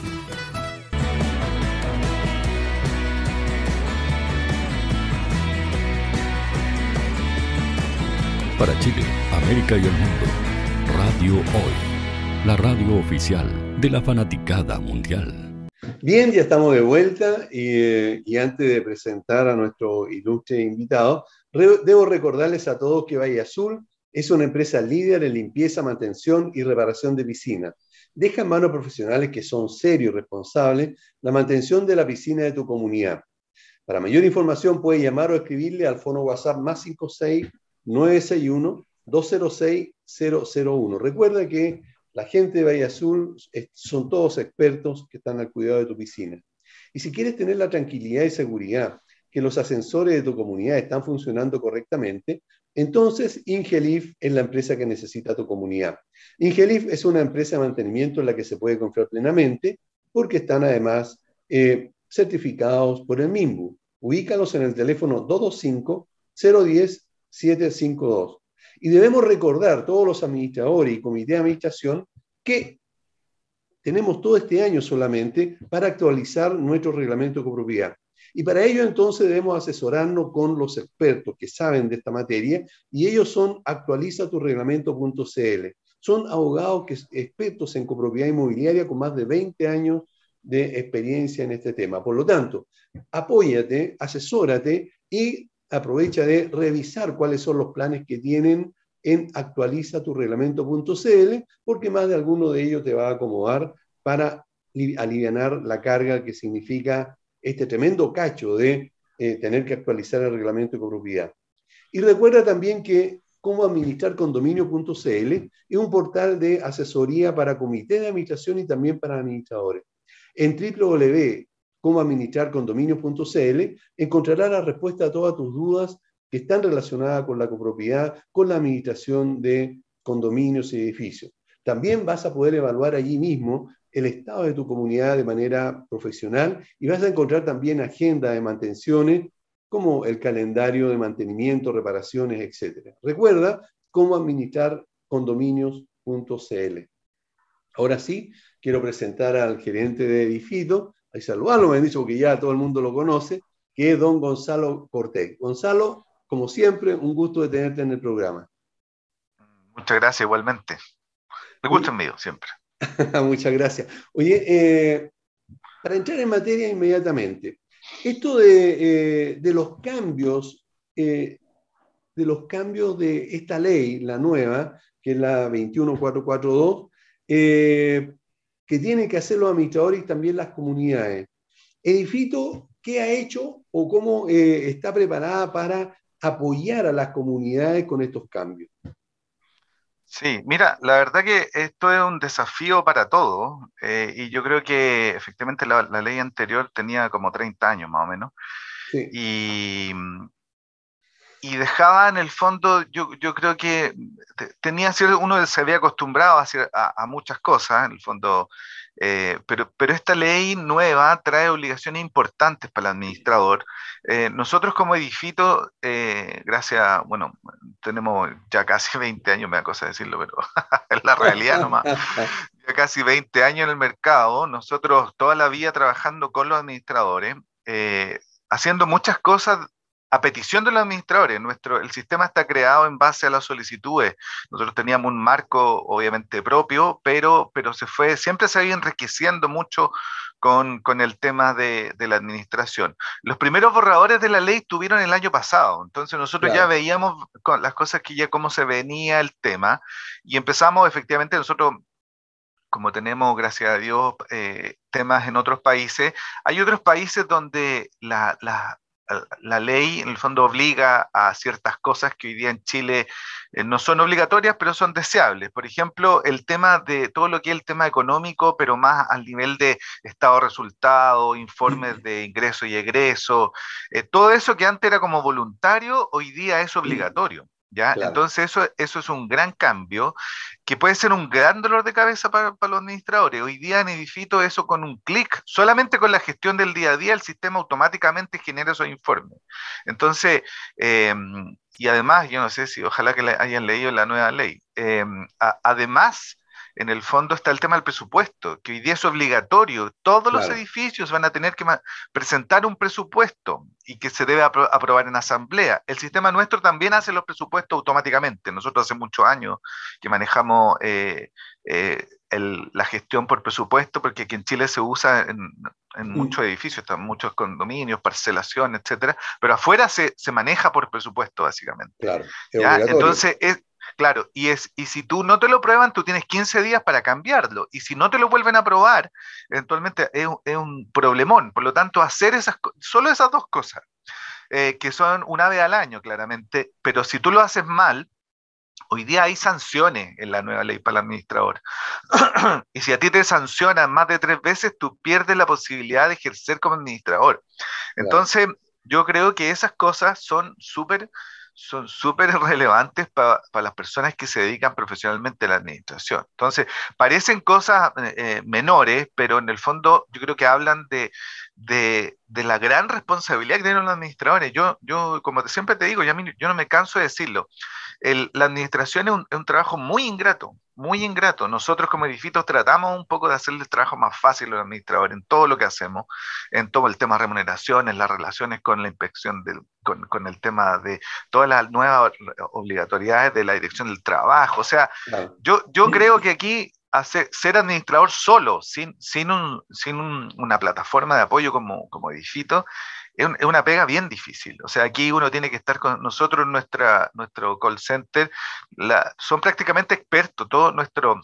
Para Chile, América y el mundo, Radio Hoy, la radio oficial de la fanaticada mundial. Bien, ya estamos de vuelta y, eh, antes de presentar a nuestro ilustre invitado, Debo recordarles a todos que Valle Azul es una empresa líder en limpieza, mantención y reparación de piscinas. Deja en manos profesionales que son serios y responsables la mantención de la piscina de tu comunidad. Para mayor información puede llamar o escribirle al fono WhatsApp más 56 961 206 001. Recuerda que la gente de Valle Azul son todos expertos que están al cuidado de tu piscina. Y si quieres tener la tranquilidad y seguridad que los ascensores de tu comunidad están funcionando correctamente, entonces Ingelif es la empresa que necesita tu comunidad. Ingelif es una empresa de mantenimiento en la que se puede confiar plenamente porque están además eh, certificados por el MIMBU. Ubícalos en el teléfono 225-010-752. Y debemos recordar, todos los administradores y comité de administración, que tenemos todo este año solamente para actualizar nuestro reglamento de copropiedad. Y para ello entonces debemos asesorarnos con los expertos que saben de esta materia y ellos son actualizaturreglamento.cl. Son abogados que, expertos en copropiedad inmobiliaria con más de 20 años de experiencia en este tema. Por lo tanto, apóyate, asesórate y aprovecha de revisar cuáles son los planes que tienen en actualizaturreglamento.cl porque más de alguno de ellos te va a acomodar para aliviar la carga que significa este tremendo cacho de eh, tener que actualizar el reglamento de copropiedad. Y recuerda también que cómo administrar condominio.cl es un portal de asesoría para comité de administración y también para administradores. En www.comoadministrarcondominio.cl encontrarás la respuesta a todas tus dudas que están relacionadas con la copropiedad, con la administración de condominios y edificios. También vas a poder evaluar allí mismo el estado de tu comunidad de manera profesional y vas a encontrar también agenda de mantenciones como el calendario de mantenimiento, reparaciones, etc. Recuerda cómo administrar condominios.cl. Ahora sí, quiero presentar al gerente de Edifito, ahí saludarlo, me han dicho porque ya todo el mundo lo conoce, que es don Gonzalo Cortés. Gonzalo, como siempre, un gusto de tenerte en el programa. Muchas gracias, igualmente. Me gusta el mío, siempre. *laughs* Muchas gracias. Oye, eh, para entrar en materia inmediatamente, esto de, eh, los cambios, eh, de los cambios de esta ley, la nueva, que es la 21442, que tienen que hacer los administradores y también las comunidades. Edifito, ¿qué ha hecho o cómo está preparada para apoyar a las comunidades con estos cambios? Sí, mira, la verdad que esto es un desafío para todos eh, y yo creo que efectivamente la, ley anterior tenía como 30 años más o menos y, y, dejaba en el fondo, yo, yo creo que tenía, uno se había acostumbrado a, a, a muchas cosas, en el fondo eh, pero, pero esta ley nueva trae obligaciones importantes para el administrador. Eh, nosotros como Edifito, eh, gracias, bueno, tenemos ya casi *laughs* 20 años, me da cosa decirlo, pero *laughs* es la realidad nomás. *laughs* Ya casi 20 años en el mercado, nosotros toda la vida trabajando con los administradores, haciendo muchas cosas a petición de los administradores. Nuestro, el sistema está creado en base a las solicitudes. Nosotros teníamos un marco, obviamente, propio, pero, pero se fue, siempre se ha ido enriqueciendo mucho con, con el tema de, de, la administración. Los primeros borradores de la ley tuvieron el año pasado, entonces nosotros ya veíamos con las cosas que ya cómo se venía el tema y empezamos efectivamente nosotros como tenemos, gracias a Dios, eh, temas en otros países, hay otros países donde la, la, la ley en el fondo obliga a ciertas cosas que hoy día en Chile eh, no son obligatorias, pero son deseables. Por ejemplo, el tema de todo lo que es el tema económico, pero más al nivel de estado de resultado, informes de ingreso y egreso, eh, todo eso que antes era como voluntario, hoy día es obligatorio. ¿Ya? Entonces eso, eso es un gran cambio que puede ser un gran dolor de cabeza para, los administradores. Hoy día en Edifito eso con un clic, solamente con la gestión del día a día, el sistema automáticamente genera esos informes. Entonces, em, y además, yo no sé si ojalá que hayan leído la nueva ley, em, además en el fondo está el tema del presupuesto, que hoy día es obligatorio. Todos los edificios van a tener que presentar un presupuesto y que se debe aprobar en asamblea. El sistema nuestro también hace los presupuestos automáticamente. Nosotros hace muchos años que manejamos eh, eh, la gestión por presupuesto, porque aquí en Chile se usa en, mm. muchos edificios, en muchos condominios, parcelación, etcétera, pero afuera se, se maneja por presupuesto, básicamente. Claro, Entonces, es, Claro, y, es, y si tú no te lo prueban, tú tienes 15 días para cambiarlo. Y si no te lo vuelven a probar, eventualmente es, un problemón. Por lo tanto, hacer esas, solo esas dos cosas, eh, que son una vez al año, claramente, pero si tú lo haces mal, hoy día hay sanciones en la nueva ley para el administrador. *clears throat* y si a ti te sancionan más de tres veces, tú pierdes la posibilidad de ejercer como administrador. Entonces, yo creo que esas cosas son súper son súper *laughs* relevantes para las personas que se dedican profesionalmente a la administración. Entonces, parecen cosas eh, eh, menores, pero en el fondo yo creo que hablan de, de, la gran responsabilidad que tienen los administradores. Yo, yo como siempre te digo, yo, yo no me canso de decirlo, la administración es un, trabajo muy ingrato, muy ingrato. Nosotros como edificios tratamos un poco de hacerle el trabajo más fácil a los administradores en todo lo que hacemos, en todo el tema de remuneraciones, las relaciones con la inspección, del, con, el tema de todas las nuevas obligatoriedades de la dirección del trabajo. O sea, yo, yo creo que aquí hacer, ser administrador solo, sin, sin, un, sin una plataforma de apoyo como, como Edifito, es, una pega bien difícil. O sea, aquí uno tiene que estar con nosotros, nuestra, nuestro call center, la, son prácticamente expertos, todo nuestro,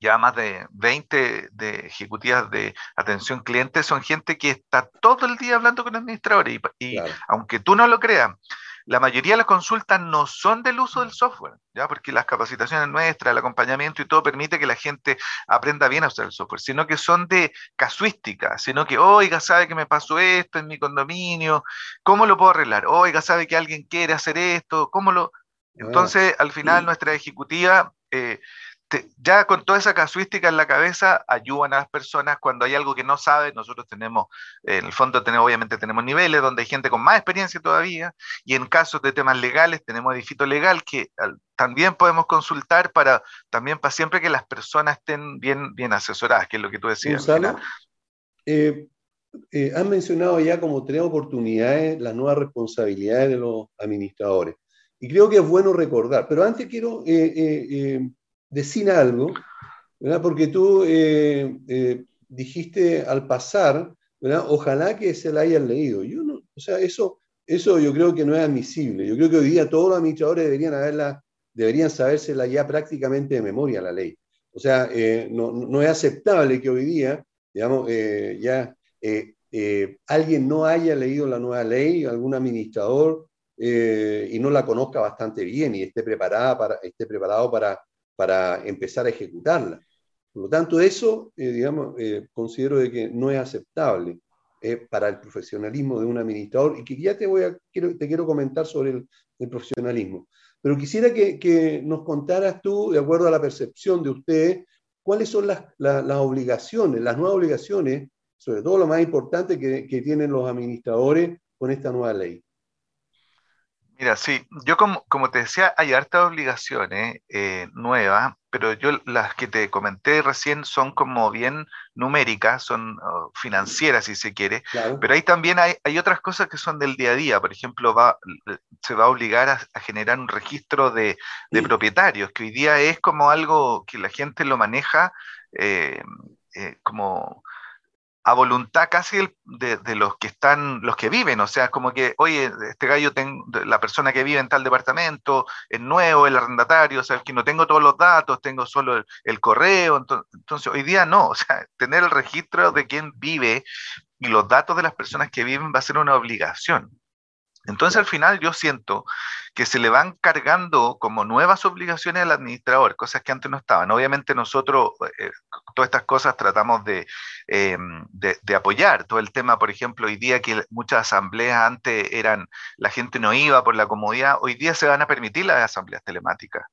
ya más de 20 de ejecutivas de atención cliente son gente que está todo el día hablando con administradores y, aunque tú no lo creas, la mayoría de las consultas no son del uso del software, ¿ya? porque las capacitaciones nuestras, el acompañamiento y todo permite que la gente aprenda bien a usar el software, sino que son de casuística, sino que, oiga, sabe que me pasó esto en mi condominio, ¿cómo lo puedo arreglar? Oiga, sabe que alguien quiere hacer esto, ¿cómo lo...? Entonces, al final, nuestra ejecutiva... Eh, ya con toda esa casuística en la cabeza, ayudan a las personas cuando hay algo que no saben. Nosotros tenemos, en el fondo, tenemos, obviamente tenemos niveles donde hay gente con más experiencia todavía, y en casos de temas legales, tenemos edifito legal que también podemos consultar para, también para siempre que las personas estén bien, bien asesoradas, que es lo que tú decías. Gonzalo, eh, eh, han mencionado ya como tres oportunidades las nuevas responsabilidades de los administradores. Y creo que es bueno recordar. Pero antes quiero eh, decir algo, ¿verdad? porque tú dijiste al pasar, ¿verdad? ojalá que se la hayan leído. Yo no, o sea, eso, eso yo creo que no es admisible. Yo creo que hoy día todos los administradores deberían, haberla, deberían sabérsela ya prácticamente de memoria la ley. O sea, no, no, es aceptable que hoy día, digamos, ya eh, eh, alguien no haya leído la nueva ley, algún administrador, eh, y no la conozca bastante bien y esté, preparada para, esté preparado para, para empezar a ejecutarla. Por lo tanto, eso, digamos, considero de que no es aceptable para el profesionalismo de un administrador y que ya te, voy a, quiero, te quiero comentar sobre el, profesionalismo. Pero quisiera que, nos contaras tú, de acuerdo a la percepción de usted, cuáles son las obligaciones, las nuevas obligaciones sobre todo lo más importante que, tienen los administradores con esta nueva ley. Mira, sí, yo como, como te decía, hay hartas obligaciones eh, nuevas, pero yo las que te comenté recién son como bien numéricas, son oh, financieras si se quiere, pero ahí también hay, hay, otras cosas que son del día a día, por ejemplo, va, se va a obligar a, generar un registro de, propietarios, que hoy día es como algo que la gente lo maneja eh, eh, como a voluntad casi de, los que están, los que viven, o sea, como que, oye, este gallo, tengo, la persona que vive en tal departamento, es nuevo, el arrendatario, o sea, que no tengo todos los datos, tengo solo el, correo, entonces, entonces, hoy día no, *laughs* o sea, tener el registro de quién vive y los datos de las personas que viven va a ser una obligación. Entonces al final yo siento que se le van cargando como nuevas obligaciones al administrador, cosas que antes no estaban. Obviamente nosotros eh, todas estas cosas tratamos eh, de, de, apoyar. Todo el tema, por ejemplo, hoy día que muchas asambleas antes eran, la gente no iba por la comodidad, hoy día se van a permitir las asambleas telemáticas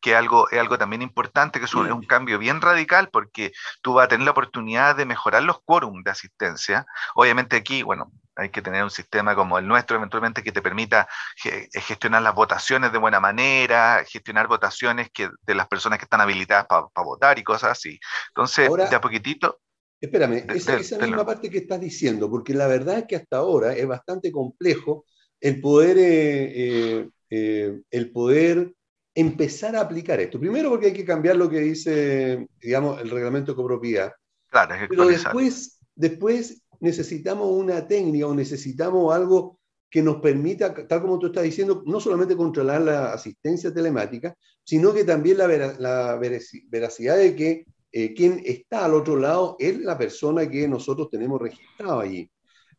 que algo, es algo también importante, que es un, cambio bien radical porque tú vas a tener la oportunidad de mejorar los quórum de asistencia. Obviamente aquí, bueno, hay que tener un sistema como el nuestro eventualmente que te permita eh, gestionar las votaciones de buena manera, gestionar votaciones que, de las personas que están habilitadas para votar y cosas así. Entonces, de a poquitito... Espérame, esa, esa misma parte que estás diciendo, porque la verdad es que hasta ahora es bastante complejo el poder, eh, eh, el poder empezar a aplicar esto. Primero porque hay que cambiar lo que dice, digamos, el reglamento de copropiedad. Claro, es Pero después, después necesitamos una técnica o necesitamos algo que nos permita, tal como tú estás diciendo, no solamente controlar la asistencia telemática, sino que también la, la veracidad de que eh, quien está al otro lado es la persona que nosotros tenemos registrado allí.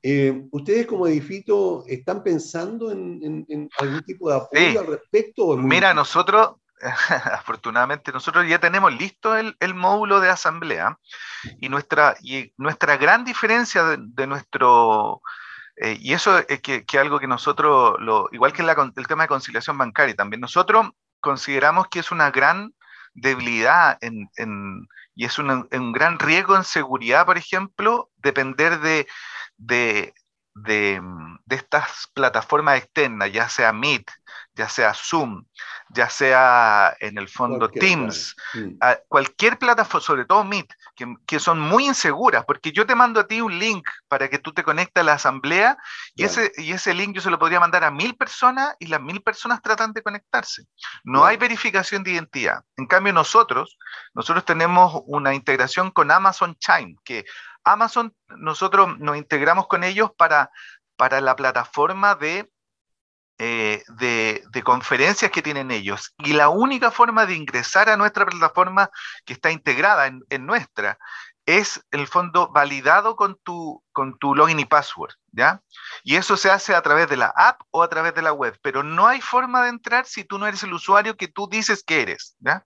Eh, ¿Ustedes como edificio están pensando en, algún tipo de apoyo al respecto? Mira, nosotros, *laughs* afortunadamente, nosotros ya tenemos listo el, módulo de asamblea y nuestra, y nuestra gran diferencia de, nuestro... Eh, y eso es que, algo que nosotros, lo, igual que el tema de conciliación bancaria, también nosotros consideramos que es una gran debilidad en, y es un gran riesgo en seguridad, por ejemplo, depender de de, de, estas plataformas externas, ya sea Meet, ya sea Zoom, ya sea en el fondo Teams, cualquier plataforma, sobre todo Meet, que, que, son muy inseguras, porque yo te mando a ti un link para que tú te conectes a la asamblea y, ese, y ese link yo se lo podría mandar a mil personas y las mil personas tratan de conectarse. No hay verificación de identidad. En cambio nosotros, nosotros tenemos una integración con Amazon Chime, que Amazon, nosotros nos integramos con ellos para, para la plataforma de, eh, de, conferencias que tienen ellos. Y la única forma de ingresar a nuestra plataforma que está integrada en, nuestra es, el fondo, validado con tu, con tu login y password, ¿ya? Y eso se hace a través de la app o a través de la web, pero no hay forma de entrar si tú no eres el usuario que tú dices que eres, ¿ya?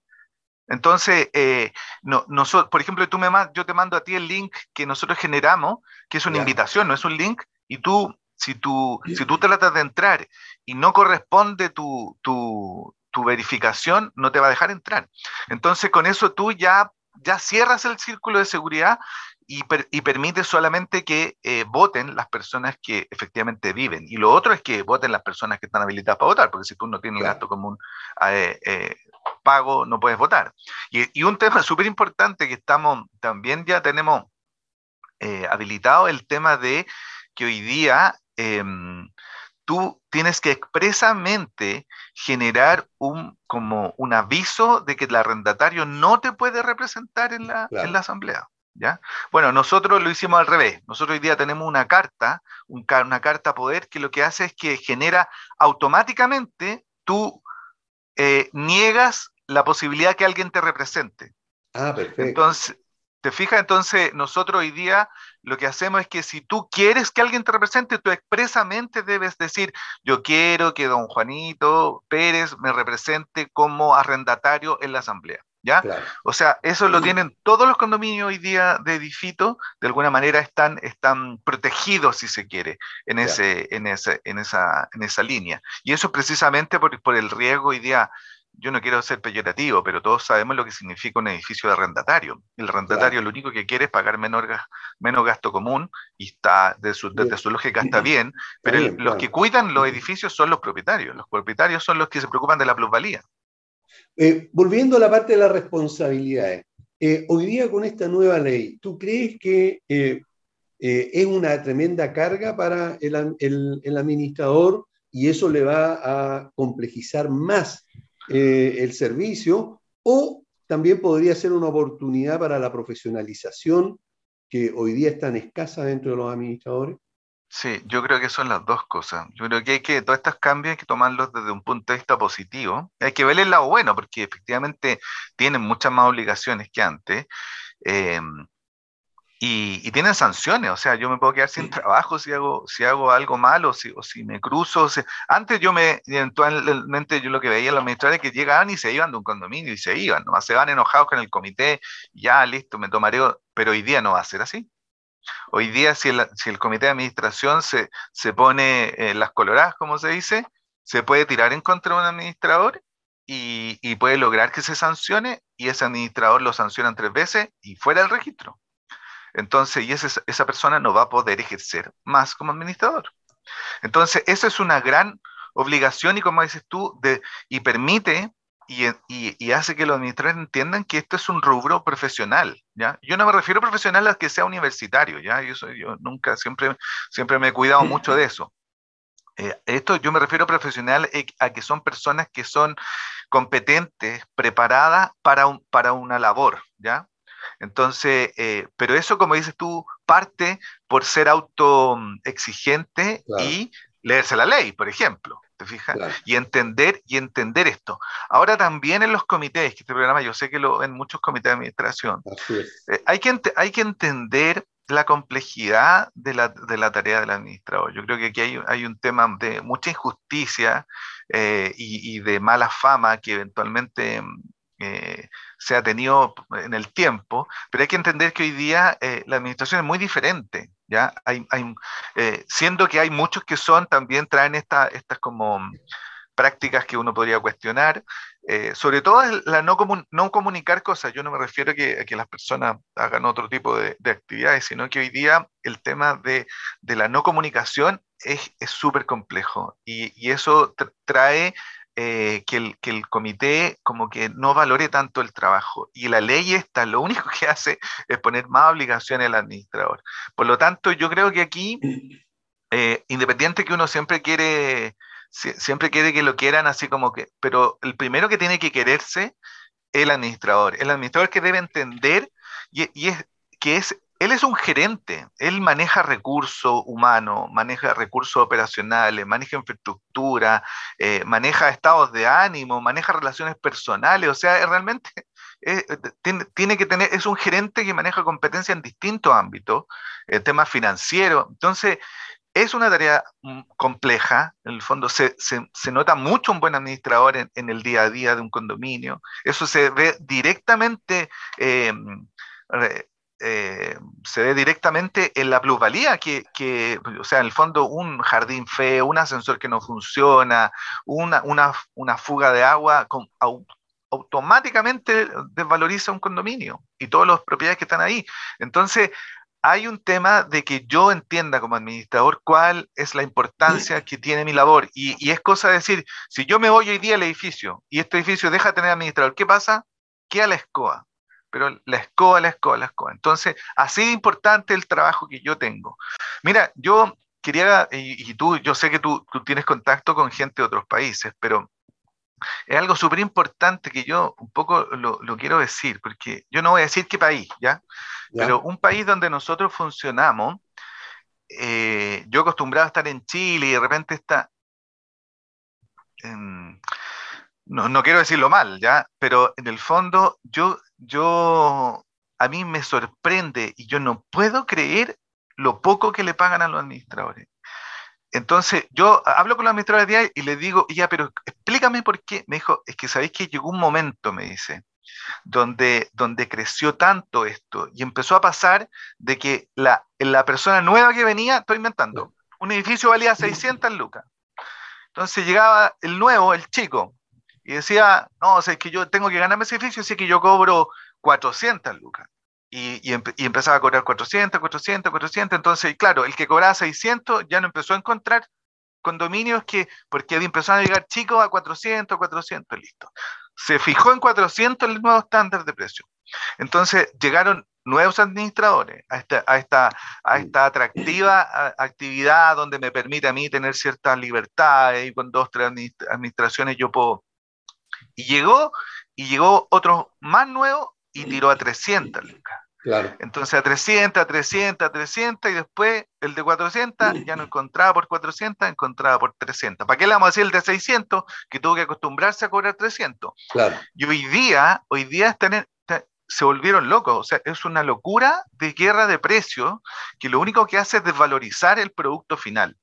Entonces, eh, no, por ejemplo, tú me, yo te mando a ti el link que nosotros generamos, que es una invitación, no es un link, y tú, si tú, si tú tratas de entrar y no corresponde tu, tu, tu verificación no te va a dejar entrar. Entonces, con eso tú ya, ya cierras el círculo de seguridad y, y permite solamente que eh, voten las personas que efectivamente viven. Y lo otro es que voten las personas que están habilitadas para votar, porque si tú no tienes el gasto común eh, eh, pago, no puedes votar. Y, y un tema *laughs* súper importante que estamos, también ya tenemos habilitado, el tema de que hoy día em, tú tienes que expresamente generar un, como un aviso de que el arrendatario no te puede representar en la, en la asamblea. ¿Ya? Bueno, nosotros lo hicimos al revés. Nosotros hoy día tenemos una carta, una carta poder, que lo que hace es que genera automáticamente, tú eh, niegas la posibilidad que alguien te represente. Ah, perfecto. Entonces, ¿te fijas? Entonces, nosotros hoy día lo que hacemos es que si tú quieres que alguien te represente, tú expresamente debes decir, yo quiero que don Juanito Pérez me represente como arrendatario en la asamblea. ¿Ya? O sea, eso lo tienen todos los condominios hoy día de Edifito, de alguna manera están, están protegidos, si se quiere, en, ese, en, ese, en, esa, en esa línea. Y eso precisamente por, por el riesgo hoy día yo no quiero ser peyorativo, pero todos sabemos lo que significa un edificio de arrendatario. El arrendatario lo único que quiere es pagar menor, menos gasto común y está de su, desde su lógica está bien, pero los que cuidan los edificios son los propietarios. Los propietarios son los que se preocupan de la plusvalía. Eh, volviendo a la parte de las responsabilidades, eh, hoy día con esta nueva ley, ¿tú crees que eh, es una tremenda carga para el, el, administrador y eso le va a complejizar más el servicio? ¿O también podría ser una oportunidad para la profesionalización que hoy día es tan escasa dentro de los administradores? Sí, yo creo que son las dos cosas. Yo creo que hay que, todos estos cambios hay que tomarlos desde un punto de vista positivo. Hay que ver el lado bueno, porque efectivamente tienen muchas más obligaciones que antes. Em, y, tienen sanciones, o sea, yo me puedo quedar sin trabajo si hago, si hago algo malo, o si, o si me cruzo. antes yo me, eventualmente yo lo que veía en los administradores es que llegaban y se iban de un condominio y se iban, nomás se van enojados con el comité, ya listo, me tomaré, pero hoy día no va a ser así. Hoy día, si el, si el comité de administración se, se pone eh, las coloradas, como se dice, se puede tirar en contra de un administrador y, y, puede lograr que se sancione y ese administrador lo sancionan tres veces y fuera del registro. Entonces, y esa, esa persona no va a poder ejercer más como administrador. Entonces, esa es una gran obligación y como dices tú, de, y permite y, hace que los administradores entiendan que esto es un rubro profesional, ¿ya? Yo no me refiero profesional a que sea universitario, ¿ya? Yo, yo nunca, siempre, siempre me he cuidado mucho de eso. Eh, esto yo me refiero profesional eh, a que son personas que son competentes, preparadas para, un, para una labor, ¿ya? Entonces, eh, pero eso, como dices tú, parte por ser autoexigente y leerse la ley, por ejemplo. ¿te fijas? Y entender, y entender esto. Ahora también en los comités, que este programa yo sé que lo en muchos comités de administración, eh, hay, que, hay que entender la complejidad de la, de la, tarea del administrador. Yo creo que aquí hay, hay un tema de mucha injusticia eh, y, y, de mala fama que eventualmente eh, se ha tenido en el tiempo, pero hay que entender que hoy día la administración es muy diferente. ¿ya? Eh, siendo que hay muchos que son, también traen esta, estas como prácticas que uno podría cuestionar, eh, sobre todo la no, comunicar cosas. Yo no me refiero a que, las personas hagan otro tipo de, de, actividades, sino que hoy día el tema de, la no comunicación es súper complejo y, eso trae eh, que, el, que, el, comité como que no valore tanto el trabajo. Y la ley esta lo único que hace es poner más obligaciones al administrador. Por lo tanto, yo creo que aquí, eh, independiente que uno siempre quiere, siempre quiere que lo quieran así como que, pero el primero que tiene que quererse el administrador. El administrador que debe entender y, y es que es él es un gerente, él maneja recursos humanos, maneja recursos operacionales, maneja infraestructura, eh, maneja estados de ánimo, maneja relaciones personales, o sea, realmente *laughs* eh, tiene, que tener, es un gerente que maneja competencia en distintos ámbitos, el tema financiero, entonces es una tarea mm, compleja, en el fondo se, nota mucho un buen administrador en, el día a día de un condominio, eso se ve directamente... Eh, eh, se ve directamente en la plusvalía, que, que, o sea, en el fondo un jardín feo, un ascensor que no funciona, una, una, una fuga de agua con, automáticamente desvaloriza un condominio y todas las propiedades que están ahí. Entonces, hay un tema de que yo entienda como administrador cuál es la importancia que tiene mi labor. Y, es cosa de decir, si yo me voy hoy día al edificio y este edificio deja de tener administrador, ¿qué pasa? Queda la escoba. Pero la escoba, la escoba, la escoba. Entonces, así de importante el trabajo que yo tengo. Mira, yo quería, y, tú, yo sé que tú, tú tienes contacto con gente de otros países, pero es algo súper importante que yo un poco lo, quiero decir, porque yo no voy a decir qué país, ¿ya? Pero un país donde nosotros funcionamos, eh, yo acostumbrado a estar en Chile y de repente está, no, no, quiero decirlo mal, ¿ya? Pero en el fondo yo, yo, a mí me sorprende y yo no puedo creer lo poco que le pagan a los administradores. Entonces, yo hablo con la administradora de y le digo, ya, pero explícame por qué. Me dijo, es que sabéis que llegó un momento, me dice, donde, donde creció tanto esto y empezó a pasar de que la, la persona nueva que venía, estoy inventando, un edificio valía 600 lucas. Entonces llegaba el nuevo, el chico, y decía, no, o sea, es que yo tengo que ganarme ese edificio, así que yo cobro 400 lucas y, empezaba a cobrar 400, 400, 400. Entonces, claro, el que cobraba 600 ya no empezó a encontrar condominios que, porque empezaron a llegar chicos a 400, 400, listo. Se fijó en 400 el nuevo estándar de precio. Entonces, llegaron nuevos administradores a esta, a esta, a esta atractiva actividad donde me permite a mí tener ciertas libertades y con dos, tres administraciones yo puedo. Y llegó, y llegó otro más nuevo y tiró a 300 lucas. Entonces a 300, a 300, a 300 y después el de 400 ya no encontraba por 400, encontraba por 300. ¿Para qué le vamos a decir el de 600 que tuvo que acostumbrarse a cobrar 300? Claro. Y hoy día, hoy día están se volvieron locos, o sea, es una locura de guerra de precios que lo único que hace es desvalorizar el producto final.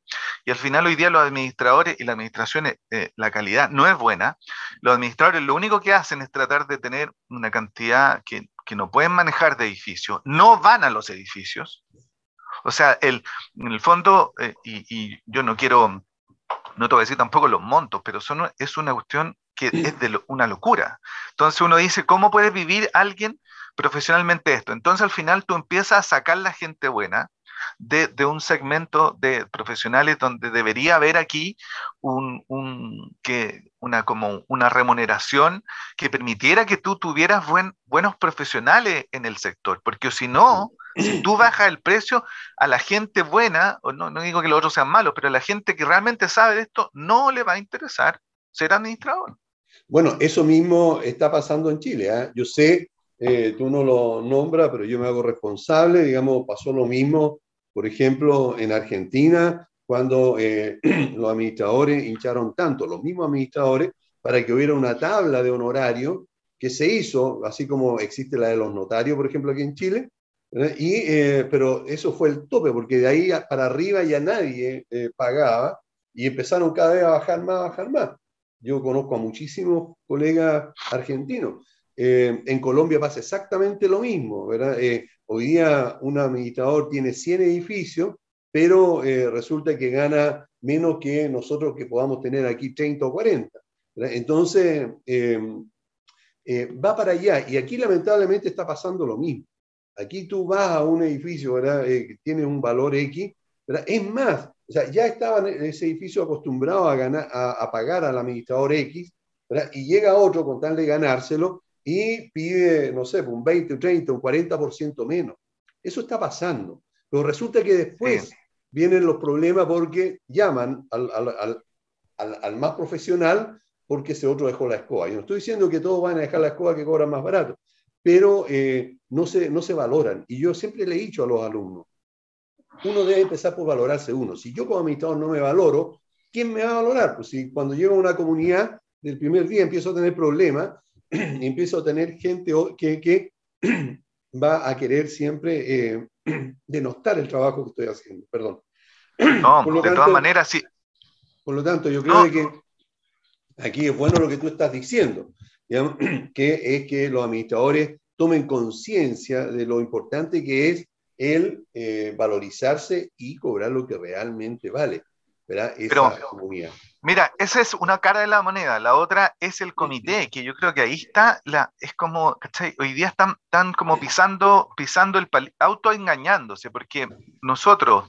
Y al final hoy día los administradores y la administración, eh, la calidad no es buena. Los administradores lo único que hacen es tratar de tener una cantidad que que no pueden manejar de edificios, no van a los edificios. O sea, el, en el fondo, eh, y, yo no quiero, no te voy a decir tampoco los montos, pero son, es una cuestión que es de una locura. Entonces uno dice, ¿cómo puede vivir alguien profesionalmente esto? Entonces al final tú empiezas a sacar la gente buena, de, un segmento de profesionales donde debería haber aquí un, que una, como una remuneración que permitiera que tú tuvieras buen, buenos profesionales en el sector, porque si no, si tú bajas el precio a la gente buena, o no, no digo que los otros sean malos, pero a la gente que realmente sabe de esto, no le va a interesar ser administrador. Bueno, eso mismo está pasando en Chile. ¿eh? Yo sé, eh, tú no lo nombras, pero yo me hago responsable, digamos, pasó lo mismo por ejemplo, en Argentina, cuando eh, *clears throat* los administradores hincharon tanto, los mismos administradores, para que hubiera una tabla de honorario que se hizo, así como existe la de los notarios, por ejemplo, aquí en Chile, y, pero eso fue el tope, porque de ahí para arriba ya nadie pagaba y empezaron cada vez a bajar más, a bajar más. Yo conozco a muchísimos colegas argentinos. en Colombia pasa exactamente lo mismo, ¿verdad? Hoy día un administrador tiene 100 edificios, pero eh, resulta que gana menos que nosotros que podamos tener aquí 30 o 40. Entonces, em, eh, va para allá. Y aquí lamentablemente está pasando lo mismo. Aquí tú vas a un edificio. Eh, que tiene un valor X. Es más, o sea, ya estaban en ese edificio acostumbrados a, ganar, a, pagar al administrador X, y llega otro con tal de ganárselo, y pide, no sé, un 20, un 30, un 40% menos. Eso está pasando. Pero resulta que después vienen los problemas porque llaman al, al, al, al, más profesional porque ese otro dejó la escoba. Yo no estoy diciendo que todos van a dejar la escoba que cobran más barato, pero eh, no, se, no se valoran. Y yo siempre le he dicho a los alumnos, uno debe empezar por valorarse uno. Si yo como administrador no me valoro, ¿quién me va a valorar? Pues si cuando llego a una comunidad del primer día empiezo a tener problemas, *clears throat* empiezo a tener gente que, que *clears throat* va a querer siempre eh, *clears throat* denostar el trabajo que estoy haciendo. Perdón. No, de todas maneras, sí. Por lo tanto, yo creo que aquí es bueno lo que tú estás diciendo, que es que los administradores tomen conciencia de lo importante que es el eh, valorizarse y cobrar lo que realmente vale. ¿verdad? Esa comunidad. Mira, esa es una cara de la moneda, la otra es el comité, que yo creo que ahí está, la, es como, ¿cachai? Hoy día están, están como pisando, pisando el autoengañándose, porque nosotros,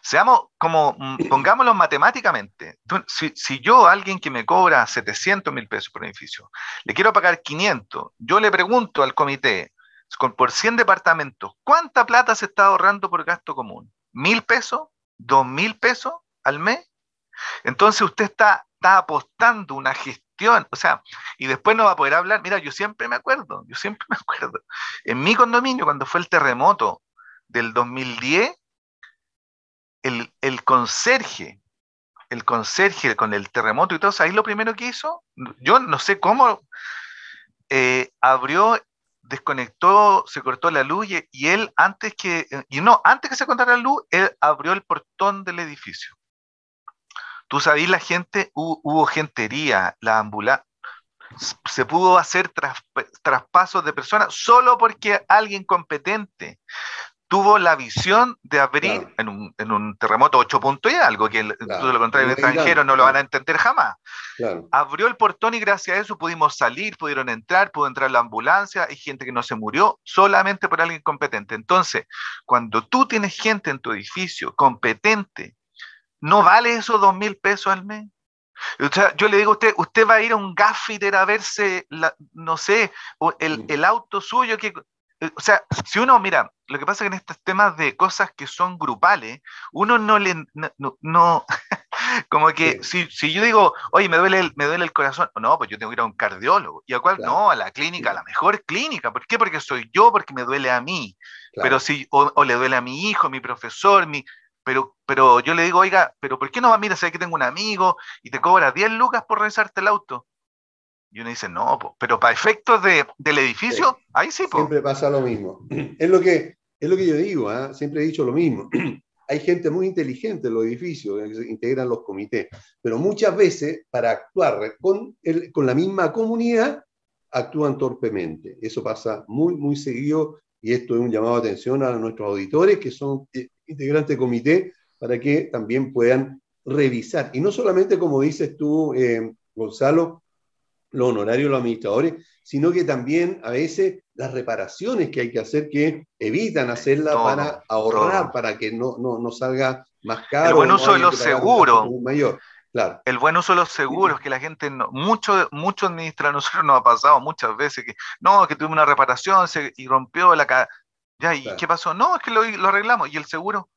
seamos como, mm, pongámoslo matemáticamente, si, si, yo, alguien que me cobra 700 mil pesos por edificio, le quiero pagar 500, yo le pregunto al comité, con, por 100 departamentos, ¿cuánta plata se está ahorrando por gasto común? ¿Mil pesos? ¿Dos mil pesos al mes? Entonces usted está, está apostando una gestión, o sea, y después no va a poder hablar. Mira, yo siempre me acuerdo, yo siempre me acuerdo. En mi condominio, cuando fue el terremoto del 2010, el, el conserje, el conserje con el terremoto y todo, ahí lo primero que hizo, yo no sé cómo, eh, abrió, desconectó, se cortó la luz y, él antes que, y no, antes que se cortara la luz, él abrió el portón del edificio. Tú sabes, la gente, hubo, hubo gentería, la ambulancia, se pudo hacer traspasos de personas solo porque alguien competente tuvo la visión de abrir en, un, en, un, terremoto 8 puntos y algo, que el, todo lo contrario, el extranjero no lo van a entender jamás. Abrió el portón y gracias a eso pudimos salir, pudieron entrar, pudo entrar la ambulancia, hay gente que no se murió solamente por alguien competente. Entonces, cuando tú tienes gente en tu edificio competente, ¿No vale esos dos mil pesos al mes? O sea, yo le digo a usted, usted va a ir a un gaffiter a verse, la, no sé, el, el, auto suyo que... Eh, o sea, si uno, mira, lo que pasa es que en estos temas de cosas que son grupales, uno no le, no, no *laughs* como que si, si, yo digo, oye, me duele, el, me duele el corazón, no, pues yo tengo que ir a un cardiólogo. ¿Y a cuál? No, a la clínica, a la mejor clínica. ¿Por qué? Porque soy yo, porque me duele a mí. Pero si, o, o, le duele a mi hijo, mi profesor, mi, pero, pero yo le digo, oiga, pero ¿por qué no va? Mira, sé que tengo un amigo y te cobra 10 lucas por revisarte el auto. Y uno dice, no, pero para efectos de, del edificio, ahí sí. Siempre pasa lo mismo. *clears throat* Es lo que, es lo que yo digo, ¿eh? siempre he dicho lo mismo. *clears throat* Hay gente muy inteligente en los edificios, que se integran los comités, pero muchas veces para actuar con, el, con la misma comunidad, actúan torpemente. Eso pasa muy, muy seguido y esto es un llamado de atención a nuestros auditores que son eh, integrantes de comité para que también puedan revisar. Y no solamente, como dices tú, eh, Gonzalo, los honorarios de los administradores, sino que también a veces las reparaciones que hay que hacer que evitan hacerlas para ahorrar, para que no, no, no, salga más caro. El buen uso de los seguros. Mayor. Claro. El buen uso de los seguros, que la gente, no, mucho, mucho administra, nosotros nos ha pasado muchas veces que, no, que tuve una reparación se, y rompió la, ya, ¿y qué pasó? No, es que lo, lo, arreglamos. ¿Y el seguro?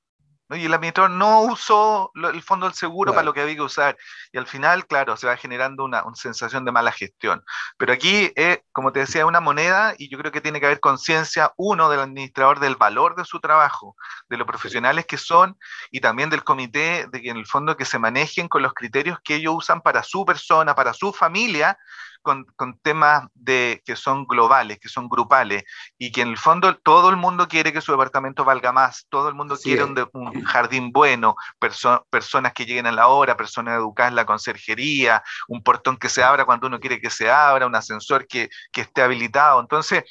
Y el administrador no usó el fondo del seguro para lo que había que usar. Y al final, claro, se va generando una, sensación de mala gestión. Pero aquí, es, como te decía, una moneda y yo creo que tiene que haber conciencia, uno, del administrador del valor de su trabajo, de los profesionales que son y también del comité, de que en el fondo que se manejen con los criterios que ellos usan para su persona, para su familia, con, con, temas de, que son globales, que son grupales, y que en el fondo todo el mundo quiere que su departamento valga más, todo el mundo quiere un, un, jardín bueno, perso personas que lleguen a la hora, personas educadas en la conserjería, un portón que se abra cuando uno quiere que se abra, un ascensor que, que esté habilitado. Entonces,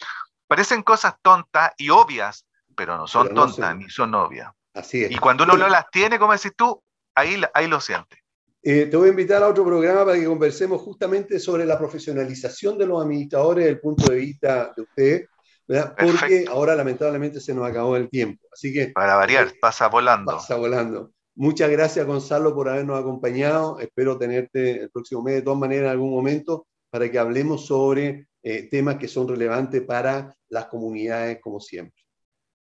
parecen cosas tontas y obvias, pero no son pero no tontas ni son obvias. Así es. Y cuando uno no las tiene, como decís tú, ahí, ahí lo siente. Eh, te voy a invitar a otro programa para que conversemos justamente sobre la profesionalización de los administradores desde el punto de vista de ustedes, ¿verdad? porque ahora lamentablemente se nos acabó el tiempo. Así que... Para variar, pasa volando. Pasa volando. Muchas gracias Gonzalo por habernos acompañado. Espero tenerte el próximo mes de todas maneras en algún momento para que hablemos sobre eh, temas que son relevantes para las comunidades como siempre.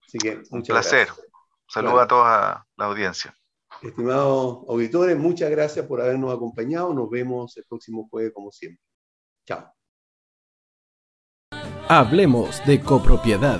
Así que muchas Un placer. Gracias. Saludos bueno. a toda la audiencia. Estimados auditores, muchas gracias por habernos acompañado. Nos vemos el próximo jueves como siempre. Chao. Hablemos de copropiedad.